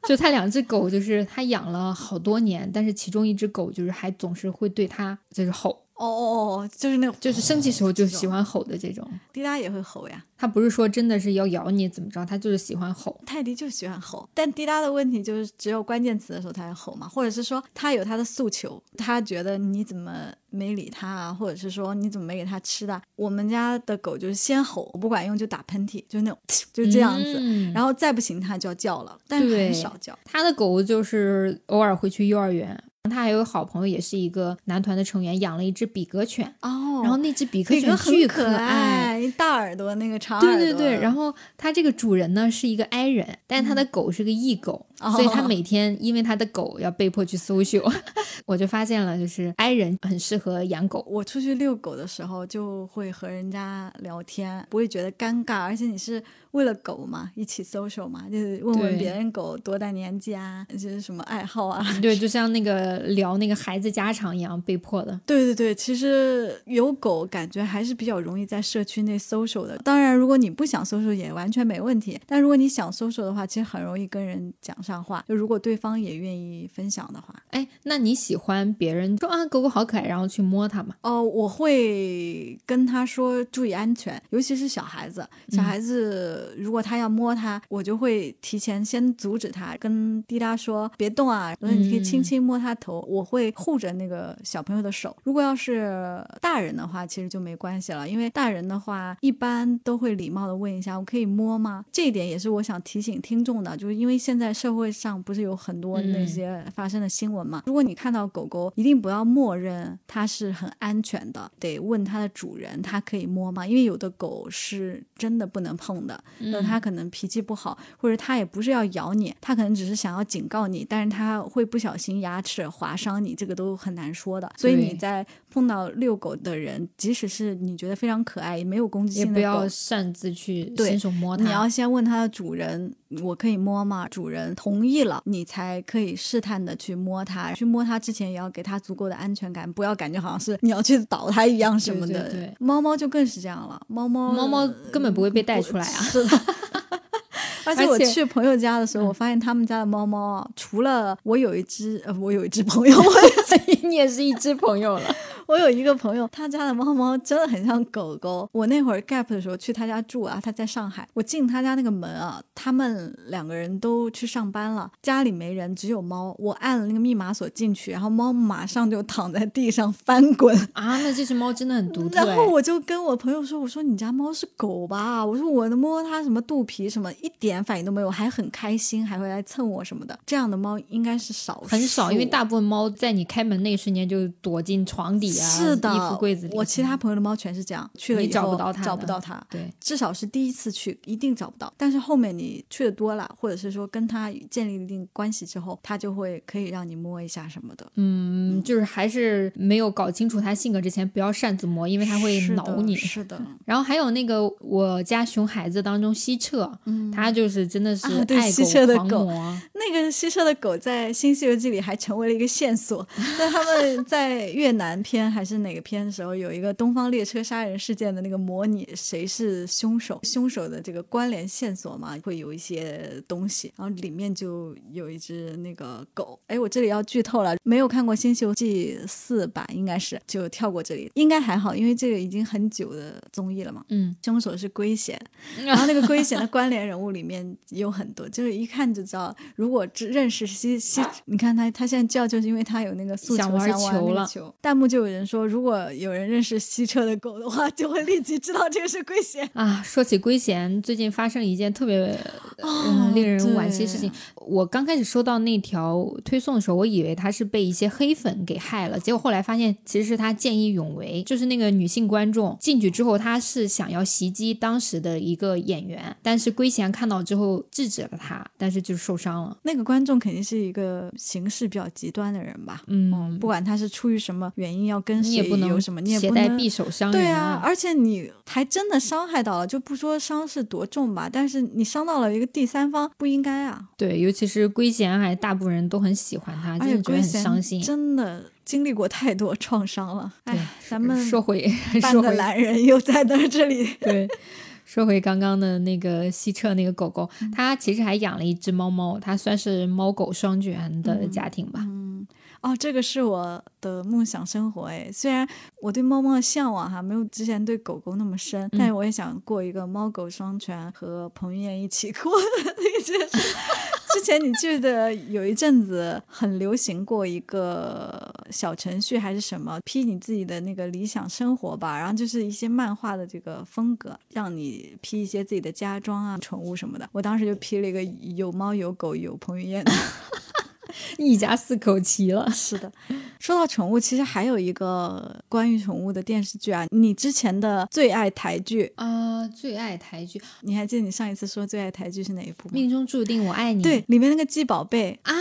Speaker 2: 就他两只狗，就是他养了好多年，但是其中一只狗就是还总是会对他就是吼，
Speaker 1: 哦哦哦，就是那种，
Speaker 2: 就是生气时候就喜欢吼的这种。
Speaker 1: 滴答也会吼呀。
Speaker 2: 它不是说真的是要咬你怎么着，它就是喜欢吼。
Speaker 1: 泰迪就喜欢吼，但滴答的问题就是只有关键词的时候它才吼嘛，或者是说它有它的诉求，它觉得你怎么没理它啊，或者是说你怎么没给它吃的。我们家的狗就是先吼不管用就打喷嚏，就是那种就这样子，
Speaker 2: 嗯、
Speaker 1: 然后再不行它就要叫了，但是很少叫。
Speaker 2: 他的狗就是偶尔会去幼儿园。他还有好朋友，也是一个男团的成员，养了一只比格犬。
Speaker 1: 哦，
Speaker 2: 然后那只比格犬
Speaker 1: 巨
Speaker 2: 可
Speaker 1: 爱，大耳朵那个长耳朵。
Speaker 2: 对对对，然后它这个主人呢是一个 i 人，但是他的狗是个异狗，
Speaker 1: 嗯、
Speaker 2: 所以他每天因为他的狗要被迫去 social，我就发现了，就是 i 人很适合养狗。
Speaker 1: 我出去遛狗的时候就会和人家聊天，不会觉得尴尬，而且你是为了狗嘛，一起 social 嘛，就是问问别人狗多大年纪啊，就是什么爱好啊。
Speaker 2: 对，就像那个。聊那个孩子家常一样，被迫的。
Speaker 1: 对对对，其实有狗感觉还是比较容易在社区内 social 的。当然，如果你不想 social 也完全没问题。但如果你想 social 的话，其实很容易跟人讲上话。就如果对方也愿意分享的话，
Speaker 2: 哎，那你喜欢别人说啊狗狗好可爱，然后去摸它吗？
Speaker 1: 哦，我会跟他说注意安全，尤其是小孩子。小孩子、嗯、如果他要摸它，我就会提前先阻止他，跟滴答说别动啊，然后你可以轻轻摸他头。我会护着那个小朋友的手。如果要是大人的话，其实就没关系了，因为大人的话一般都会礼貌的问一下：“我可以摸吗？”这一点也是我想提醒听众的，就是因为现在社会上不是有很多那些发生的新闻嘛。嗯、如果你看到狗狗，一定不要默认它是很安全的，得问它的主人，它可以摸吗？因为有的狗是真的不能碰的，那、嗯、它可能脾气不好，或者它也不是要咬你，它可能只是想要警告你，但是它会不小心牙齿划伤你，这个都很难说的。所以你在碰到遛狗的人，即使是你觉得非常可爱、也没有攻击性的狗，
Speaker 2: 也不要擅自去伸手摸它。
Speaker 1: 你要先问它的主人：“我可以摸吗？”主人同意了，你才可以试探的去摸它。去摸它之前，也要给它足够的安全感，不要感觉好像是你要去捣它一样什么的。
Speaker 2: 对对对
Speaker 1: 猫猫就更是这样了，猫猫
Speaker 2: 猫猫根本不会被带出来啊。
Speaker 1: 是的。而且我去朋友家的时候，我发现他们家的猫猫啊，除了我有一只，呃，我有一只朋友，
Speaker 2: 你也是一只朋友了。
Speaker 1: 我有一个朋友，他家的猫猫真的很像狗狗。我那会儿 gap 的时候去他家住啊，他在上海，我进他家那个门啊，他们两个人都去上班了，家里没人，只有猫。我按了那个密码锁进去，然后猫马上就躺在地上翻滚
Speaker 2: 啊！那这只猫真的很独特。
Speaker 1: 然后我就跟我朋友说：“我说你家猫是狗吧？我说我摸它什么肚皮什么一点反应都没有，还很开心，还会来蹭我什么的。这样的猫应该是少数，
Speaker 2: 很少，因为大部分猫在你开门那一瞬间就躲进床底啊、
Speaker 1: 是的，
Speaker 2: 衣服柜子里。
Speaker 1: 我其他朋友的猫全是这样，去了以后
Speaker 2: 找不到它，
Speaker 1: 找不到它。
Speaker 2: 对，
Speaker 1: 至少是第一次去一定找不到，但是后面你去的多了，或者是说跟它建立一定关系之后，它就会可以让你摸一下什么的。
Speaker 2: 嗯，就是还是没有搞清楚它性格之前，不要擅自摸，因为它会挠你。
Speaker 1: 是的。
Speaker 2: 然后还有那个我家熊孩子当中西澈，
Speaker 1: 嗯，
Speaker 2: 它就是真的是爱
Speaker 1: 西澈的
Speaker 2: 狗，
Speaker 1: 那个西澈的狗在《新西游记》里还成为了一个线索。在他们在越南篇还是哪个篇的时候，有一个东方列车杀人事件的那个模拟，谁是凶手？凶手的这个关联线索嘛，会有一些东西。然后里面就有一只那个狗。哎，我这里要剧透了，没有看过《新西游记》四版，应该是就跳过这里，应该还好，因为这个已经很久的综艺了嘛。
Speaker 2: 嗯，
Speaker 1: 凶手是龟贤，然后那个龟贤的关联人物里面有很多，就是一看就知道，如如果只认识西西，你看他他现在叫就是因为他有那个诉求
Speaker 2: 想玩球了。
Speaker 1: 弹幕就有人说，如果有人认识西车的狗的话，就会立即知道这个是龟贤。
Speaker 2: 啊，说起龟贤，最近发生了一件特别、
Speaker 1: 哦
Speaker 2: 嗯令人惋惜的事情。我刚开始收到那条推送的时候，我以为他是被一些黑粉给害了，结果后来发现其实是他见义勇为，就是那个女性观众进去之后，她是想要袭击当时的一个演员，但是龟贤看到之后制止了他，但是就受伤了。
Speaker 1: 那个观众肯定是一个行事比较极端的人吧？
Speaker 2: 嗯，
Speaker 1: 不管他是出于什么原因要跟谁
Speaker 2: 你也不能
Speaker 1: 有什么，你也不能
Speaker 2: 携带匕首伤人
Speaker 1: 对啊，而且你还真的伤害到了，就不说伤是多重吧，但是你伤到了一个第三方，不应该啊。
Speaker 2: 对，尤其是龟贤，还大部分人都很喜欢他，
Speaker 1: 而且
Speaker 2: 真的觉得很伤心。
Speaker 1: 真的经历过太多创伤了。
Speaker 2: 对
Speaker 1: 哎，咱们
Speaker 2: 说回
Speaker 1: 半
Speaker 2: 说回
Speaker 1: 个男人又在那这里。
Speaker 2: 对，说回刚刚的那个西澈那个狗狗，它其实还养了一只猫猫，它算是猫狗双全的家庭吧。
Speaker 1: 嗯，哦，这个是我的梦想生活哎。虽然我对猫猫的向往哈没有之前对狗狗那么深，但是我也想过一个猫狗双全和彭于晏一起过的那件事。之前你记得有一阵子很流行过一个小程序还是什么，P 你自己的那个理想生活吧，然后就是一些漫画的这个风格，让你 P 一些自己的家装啊、宠物什么的。我当时就 P 了一个有猫有狗有彭于晏的。
Speaker 2: 一家四口齐了。
Speaker 1: 是的，说到宠物，其实还有一个关于宠物的电视剧啊。你之前的最爱台剧，
Speaker 2: 啊、最爱台剧《
Speaker 1: 你还记得你上一次说最爱台剧是哪一部吗？
Speaker 2: 命中注定我爱你》。
Speaker 1: 对，里面那个季宝贝，
Speaker 2: 啊，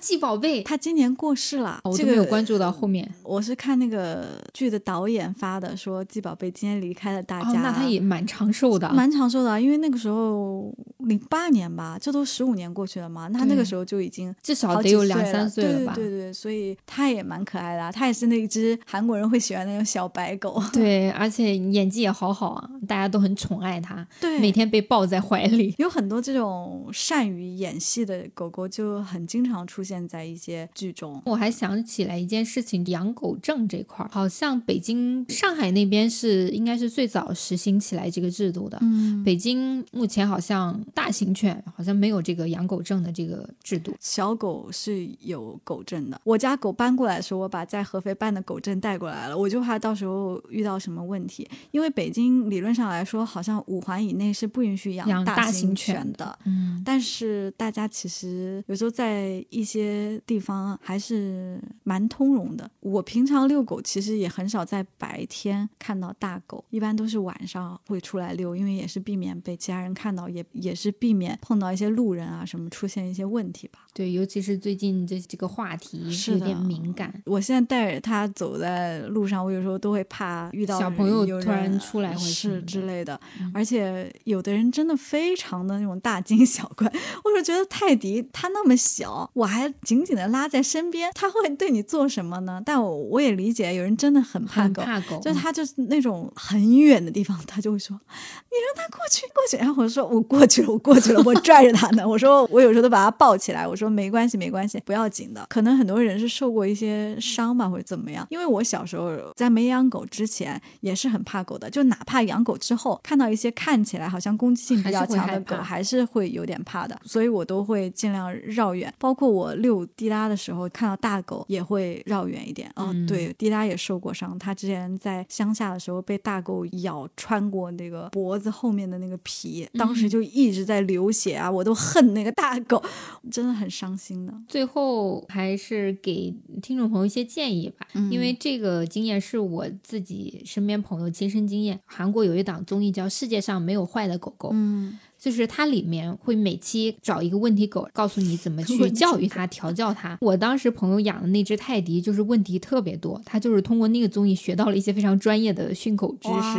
Speaker 2: 季宝贝，
Speaker 1: 他今年过世了。
Speaker 2: 我
Speaker 1: 这个
Speaker 2: 都没有关注到后面。
Speaker 1: 我是看那个剧的导演发的，说季宝贝今天离开了大
Speaker 2: 哦，
Speaker 1: 家。
Speaker 2: 那他也蛮长寿的。
Speaker 1: 蛮长寿的啊，因为那个时候零八年吧，这都十五年过去了嘛，那他那个时候就已经
Speaker 2: 至少得有两三岁了吧？
Speaker 1: 对对对对，所以它也蛮可爱的、啊，他也是那只韩国人会喜欢那种小白狗。
Speaker 2: 对而且演技也好好啊，大家都很宠爱它，
Speaker 1: 对，
Speaker 2: 每天被抱在怀里。
Speaker 1: 有很多这种善于演戏的狗狗，就很经常出现在一些剧中。
Speaker 2: 我还想起来一件事情，养狗证这块儿，好像北京、上海那边是应该是最早实行起来这个制度的。
Speaker 1: 嗯，
Speaker 2: 北京目前好像大型犬好像没有这个养狗证的这个制度。
Speaker 1: 小狗是有狗证的。我家狗搬过来的时候，我把在合肥办的狗证带过来了，我就怕到时候遇到什么问题。因为北京理论上来说，好像五环以内是不允许
Speaker 2: 养大
Speaker 1: 大
Speaker 2: 型
Speaker 1: 犬
Speaker 2: 犬
Speaker 1: 的。
Speaker 2: 嗯，
Speaker 1: 但是大家其实有时候在一些地方还是蛮通融的。我平常遛狗其实也很少在白天看到大狗，一般都是晚上会出来遛，因为也是避免被其他人看到，也也是避免碰到一些路人啊什么出现一些问题吧。
Speaker 2: 对，尤其是最近这这个话题
Speaker 1: 是
Speaker 2: 有点敏感。
Speaker 1: 我现在带着他走在路上，我有时候都会怕遇到
Speaker 2: 小朋友
Speaker 1: 有
Speaker 2: 突然出来
Speaker 1: 是之类的，
Speaker 2: 嗯
Speaker 1: 而且有的人真的非常的那种大惊小怪。我就觉得泰迪他那么小，我还紧紧的拉在身边，他会对你做什么呢？但我我也理解，有人真的很怕狗。
Speaker 2: 很怕狗，
Speaker 1: 就它就是那种很远的地方，他就会说：“你让他过去，过去。”然后我说：“我过去了，我过去了，我拽着他呢。”我说：“我有时候都把他抱起来，我说没关系，没关系，不要紧的。”可能很多人是受过一些伤吧，或者怎么样。因为我小时候在没养狗之前也是很怕狗的，就哪怕养狗之后，看到一些看起来好像攻击性比较强的狗，还是会有点怕的。所以我都会尽量绕远。包括我遛滴答的时候，看到大狗也会绕远一点。哦，
Speaker 2: 嗯
Speaker 1: 对，滴答也受过伤，它之前在乡下的时候被大狗咬穿过那个脖子后面的那个皮，当时
Speaker 2: 嗯
Speaker 1: 就一直在流血啊，我都恨那个大狗，真的很伤心的。
Speaker 2: 最后还是给听众朋友一些建议吧，因为这个经验是我自己身边朋友亲身经验。韩国有一档综艺叫《世界上没有坏的狗狗》，
Speaker 1: 嗯，
Speaker 2: 就是它里面会每期找一个问题狗，告诉你怎么 去教育它、调教它。我当时朋友养的那只泰迪就是问题特别多，他就是通过那个综艺学到了一些非常专业的训狗知识。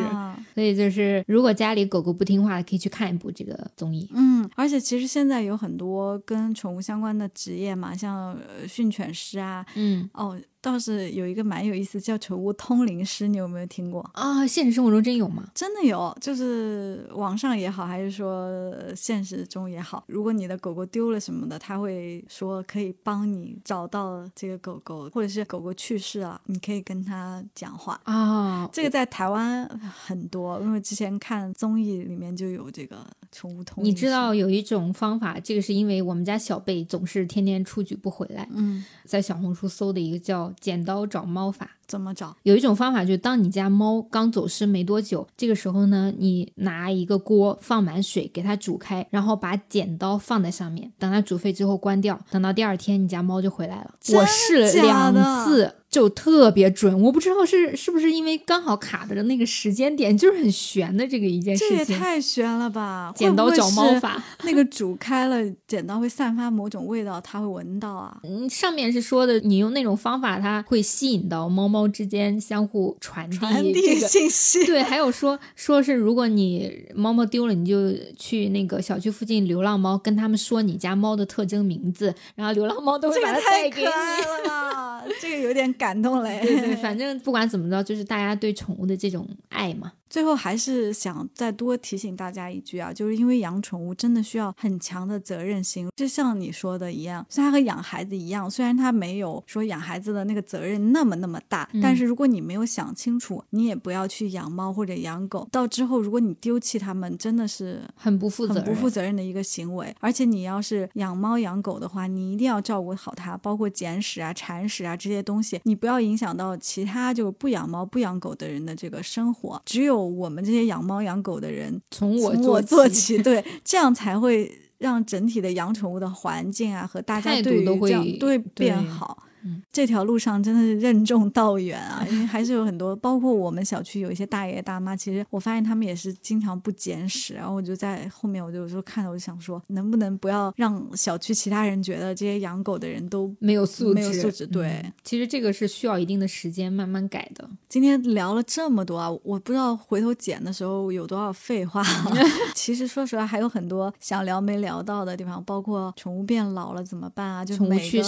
Speaker 2: 所以就是，如果家里狗狗不听话，可以去看一部这个综艺。
Speaker 1: 嗯，而且其实现在有很多跟宠物相关的职业嘛，像呃训犬师啊，
Speaker 2: 嗯，
Speaker 1: 哦，倒是有一个蛮有意思，叫宠物通灵师，你有没有听过？
Speaker 2: 啊，现实生活中真有吗？
Speaker 1: 真的有，就是网上也好，还是说现实中也好，如果你的狗狗丢了什么的，他会说可以帮你找到这个狗狗，或者是狗狗去世了，你可以跟他讲话。
Speaker 2: 啊，
Speaker 1: 这个在台湾很多，因为之前看综艺里面就有这个宠物通灵师。
Speaker 2: 你知道有一种方法，这个是因为我们家小贝总是天天出去不回来，
Speaker 1: 嗯，
Speaker 2: 在小红书搜的一个叫“剪刀找猫法”。
Speaker 1: 怎么找？
Speaker 2: 有一种方法，就是当你家猫刚走失没多久，这个时候呢，你拿一个锅放满水，给它煮开，然后把剪刀放在上面，等它煮沸之后关掉，等到第二天你家猫就回来了。我试了两次。就特别准，我不知道是是不是因为刚好卡的那个时间点，就是很悬的这个一件事
Speaker 1: 这也。太悬了吧！
Speaker 2: 剪刀找猫
Speaker 1: 会会是
Speaker 2: 法，
Speaker 1: 那个煮开了，剪刀会散发某种味道，它会闻到啊。
Speaker 2: 嗯，上面是说的，你用那种方法，它会吸引到猫猫之间相互传递
Speaker 1: 传递
Speaker 2: 这个。
Speaker 1: 信息，
Speaker 2: 对，还有说说是如果你猫猫丢了，你就去那个小区附近流浪猫，跟他们说你家猫的特征名字，然后流浪猫都会把它
Speaker 1: 太可
Speaker 2: 带给你。
Speaker 1: 爱了吧！这个有点感动嘞。
Speaker 2: 对对，反正不管怎么着，就是大家对宠物的这种爱嘛。
Speaker 1: 最后还是想再多提醒大家一句啊，就是因为养宠物真的需要很强的责任心，就像你说的一样，像它和养孩子一样，虽然它没有说养孩子的那个责任那么那么大，
Speaker 2: 嗯
Speaker 1: 但是如果你没有想清楚，你也不要去养猫或者养狗，到之后如果你丢弃它们，真的是
Speaker 2: 很不负责任，
Speaker 1: 很不负责任的一个行为。而且你要是养猫养狗的话，你一定要照顾好它，包括捡屎啊、铲屎啊这些东西，你不要影响到其他就不养猫不养狗的人的这个生活。只有我们这些养猫养狗的人，
Speaker 2: 从我
Speaker 1: 从我
Speaker 2: 做
Speaker 1: 做 起，对，这样才会让整体的养宠物的环境啊和大家对于
Speaker 2: 都会
Speaker 1: 这样都会变
Speaker 2: 对
Speaker 1: 好。
Speaker 2: 嗯
Speaker 1: 这条路上真的是任重道远啊，因为还是有很多，包括我们小区有一些大爷大妈，其实我发现他们也是经常不捡屎，然后我就在后面，我就有时候看到我就想说，能不能不要让小区其他人觉得这些养狗的人都
Speaker 2: 没有素质，
Speaker 1: 没有素质对
Speaker 2: 嗯其实这个是需要一定的时间慢慢改的。
Speaker 1: 今天聊了这么多啊，我不知道回头剪的时候有多少废话。其实说实话，还有很多想聊没聊到的地方，包括宠物变老了怎么办啊？就
Speaker 2: 宠物去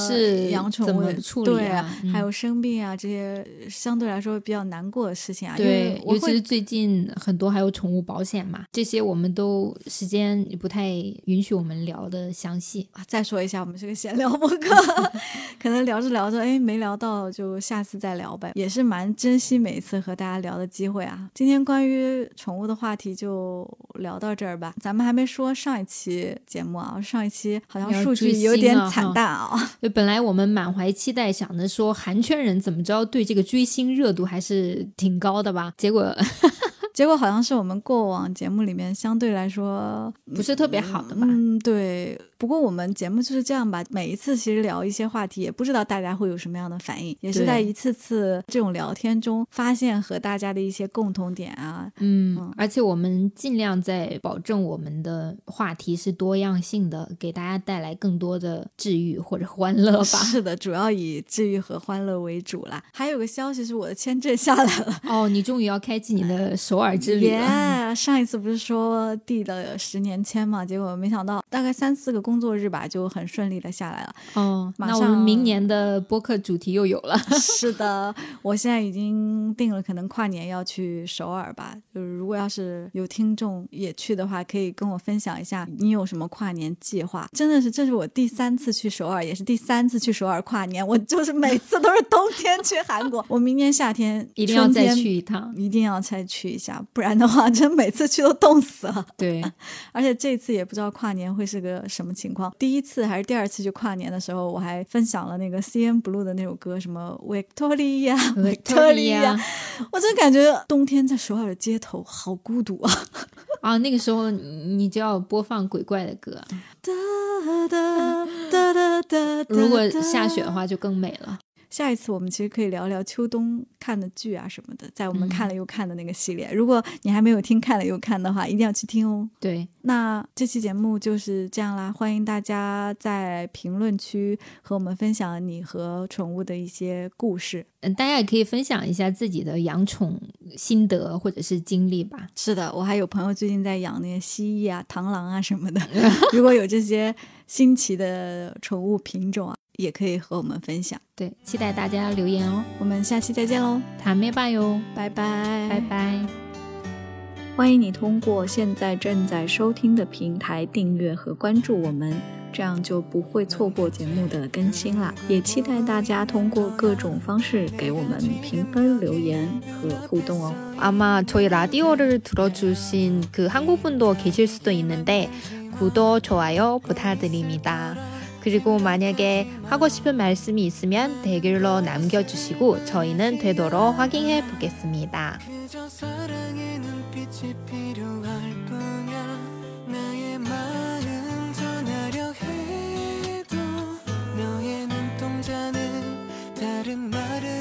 Speaker 1: 养宠物
Speaker 2: 处理
Speaker 1: 对
Speaker 2: 啊嗯
Speaker 1: 还有生病啊这些相对来说比较难过的事情啊。因
Speaker 2: 对
Speaker 1: 为，
Speaker 2: 尤其是最近很多还有宠物保险嘛，这些我们都时间不太允许我们聊的详细。
Speaker 1: 啊再说一下，我们是个闲聊播客，可能聊着聊着，哎，没聊到，就下次再聊呗。也是蛮珍惜每一次和大家聊的机会啊。今天关于宠物的话题就聊到这儿吧。咱们还没说上一期节目啊，上一期好像数据有点惨淡啊。
Speaker 2: 就本来我们满怀期待，想着说韩圈人怎么着对这个追星热度还是挺高的吧，结果
Speaker 1: 结果好像是我们过往节目里面相对来说
Speaker 2: 不是特别好的吧。
Speaker 1: 嗯，对。不过我们节目就是这样吧，每一次其实聊一些话题，也不知道大家会有什么样的反应，也是在一次次这种聊天中发现和大家的一些共同点啊。
Speaker 2: 嗯，而且我们尽量在保证我们的话题是多样性的，给大家带来更多的治愈或者欢乐吧。
Speaker 1: 是的，主要以治愈和欢乐为主啦。还有个消息是我的签证下来了，
Speaker 2: 哦，你终于要开启你的首尔之旅了。
Speaker 1: 耶！上一次不是说递了十年签嘛，结果没想到大概三四个工作日吧，就很顺利的下来了。
Speaker 2: 哦，
Speaker 1: 马
Speaker 2: 那我们
Speaker 1: 上
Speaker 2: 明年的播客主题又有了。
Speaker 1: 是的，我现在已经定了，可能跨年要去首尔吧。就是如果要是有听众也去的话，可以跟我分享一下你有什么跨年计划。真的是，这是我第三次去首尔，也是第三次去首尔跨年。我就是每次都是冬天去韩国，我明年夏天
Speaker 2: 一定要再去一趟。
Speaker 1: 一定要再去一下，不然的话，真每次去都冻死了。
Speaker 2: 对，
Speaker 1: 而且这次也不知道跨年会是个什么情况。第一次还是第二次去跨年的时候，我还分享了那个 C N Blue 的那首歌，什么 Victoria Victoria，我真感觉冬天在首尔的街头好孤独啊！
Speaker 2: 啊，那个时候你你就要播放鬼怪的歌，
Speaker 1: 哒哒哒哒哒哒
Speaker 2: 如果下雪的话就更美了。
Speaker 1: 下一次我们其实可以聊聊秋冬看的剧啊什么的，在我们
Speaker 2: 嗯
Speaker 1: 看了又看的那个系列。如果你还没有听看了又看的话，一定要去听哦。
Speaker 2: 对，
Speaker 1: 那这期节目就是这样啦，欢迎大家在评论区和我们分享你和宠物的一些故事。
Speaker 2: 嗯，大家也可以分享一下自己的养宠心得或者是经历吧。
Speaker 1: 是的，我还有朋友最近在养那些蜥蜴啊、螳螂啊什么的。如果有这些新奇的宠物品种啊，
Speaker 3: 也可以和我们分享。
Speaker 4: 对，期待大家留言哦。
Speaker 3: 我们下期再见喽，
Speaker 4: 谈妹吧哟，
Speaker 3: 拜拜，
Speaker 4: 拜拜。
Speaker 3: 欢迎你通过现在正在收听的平台订阅和关注我们，这样就不会错过节目的更新啦。也期待大家通过各种方式给我们评分、留言和互动哦。
Speaker 4: 아마저희라디오를들어주신그한국분도계실수도있는데구독좋아요부탁드립니다 그리고 만약에 하고 싶은 말씀이 있으면 댓글로 남겨주시고 저희는 되도록 확인해 보겠습니다. 사랑한다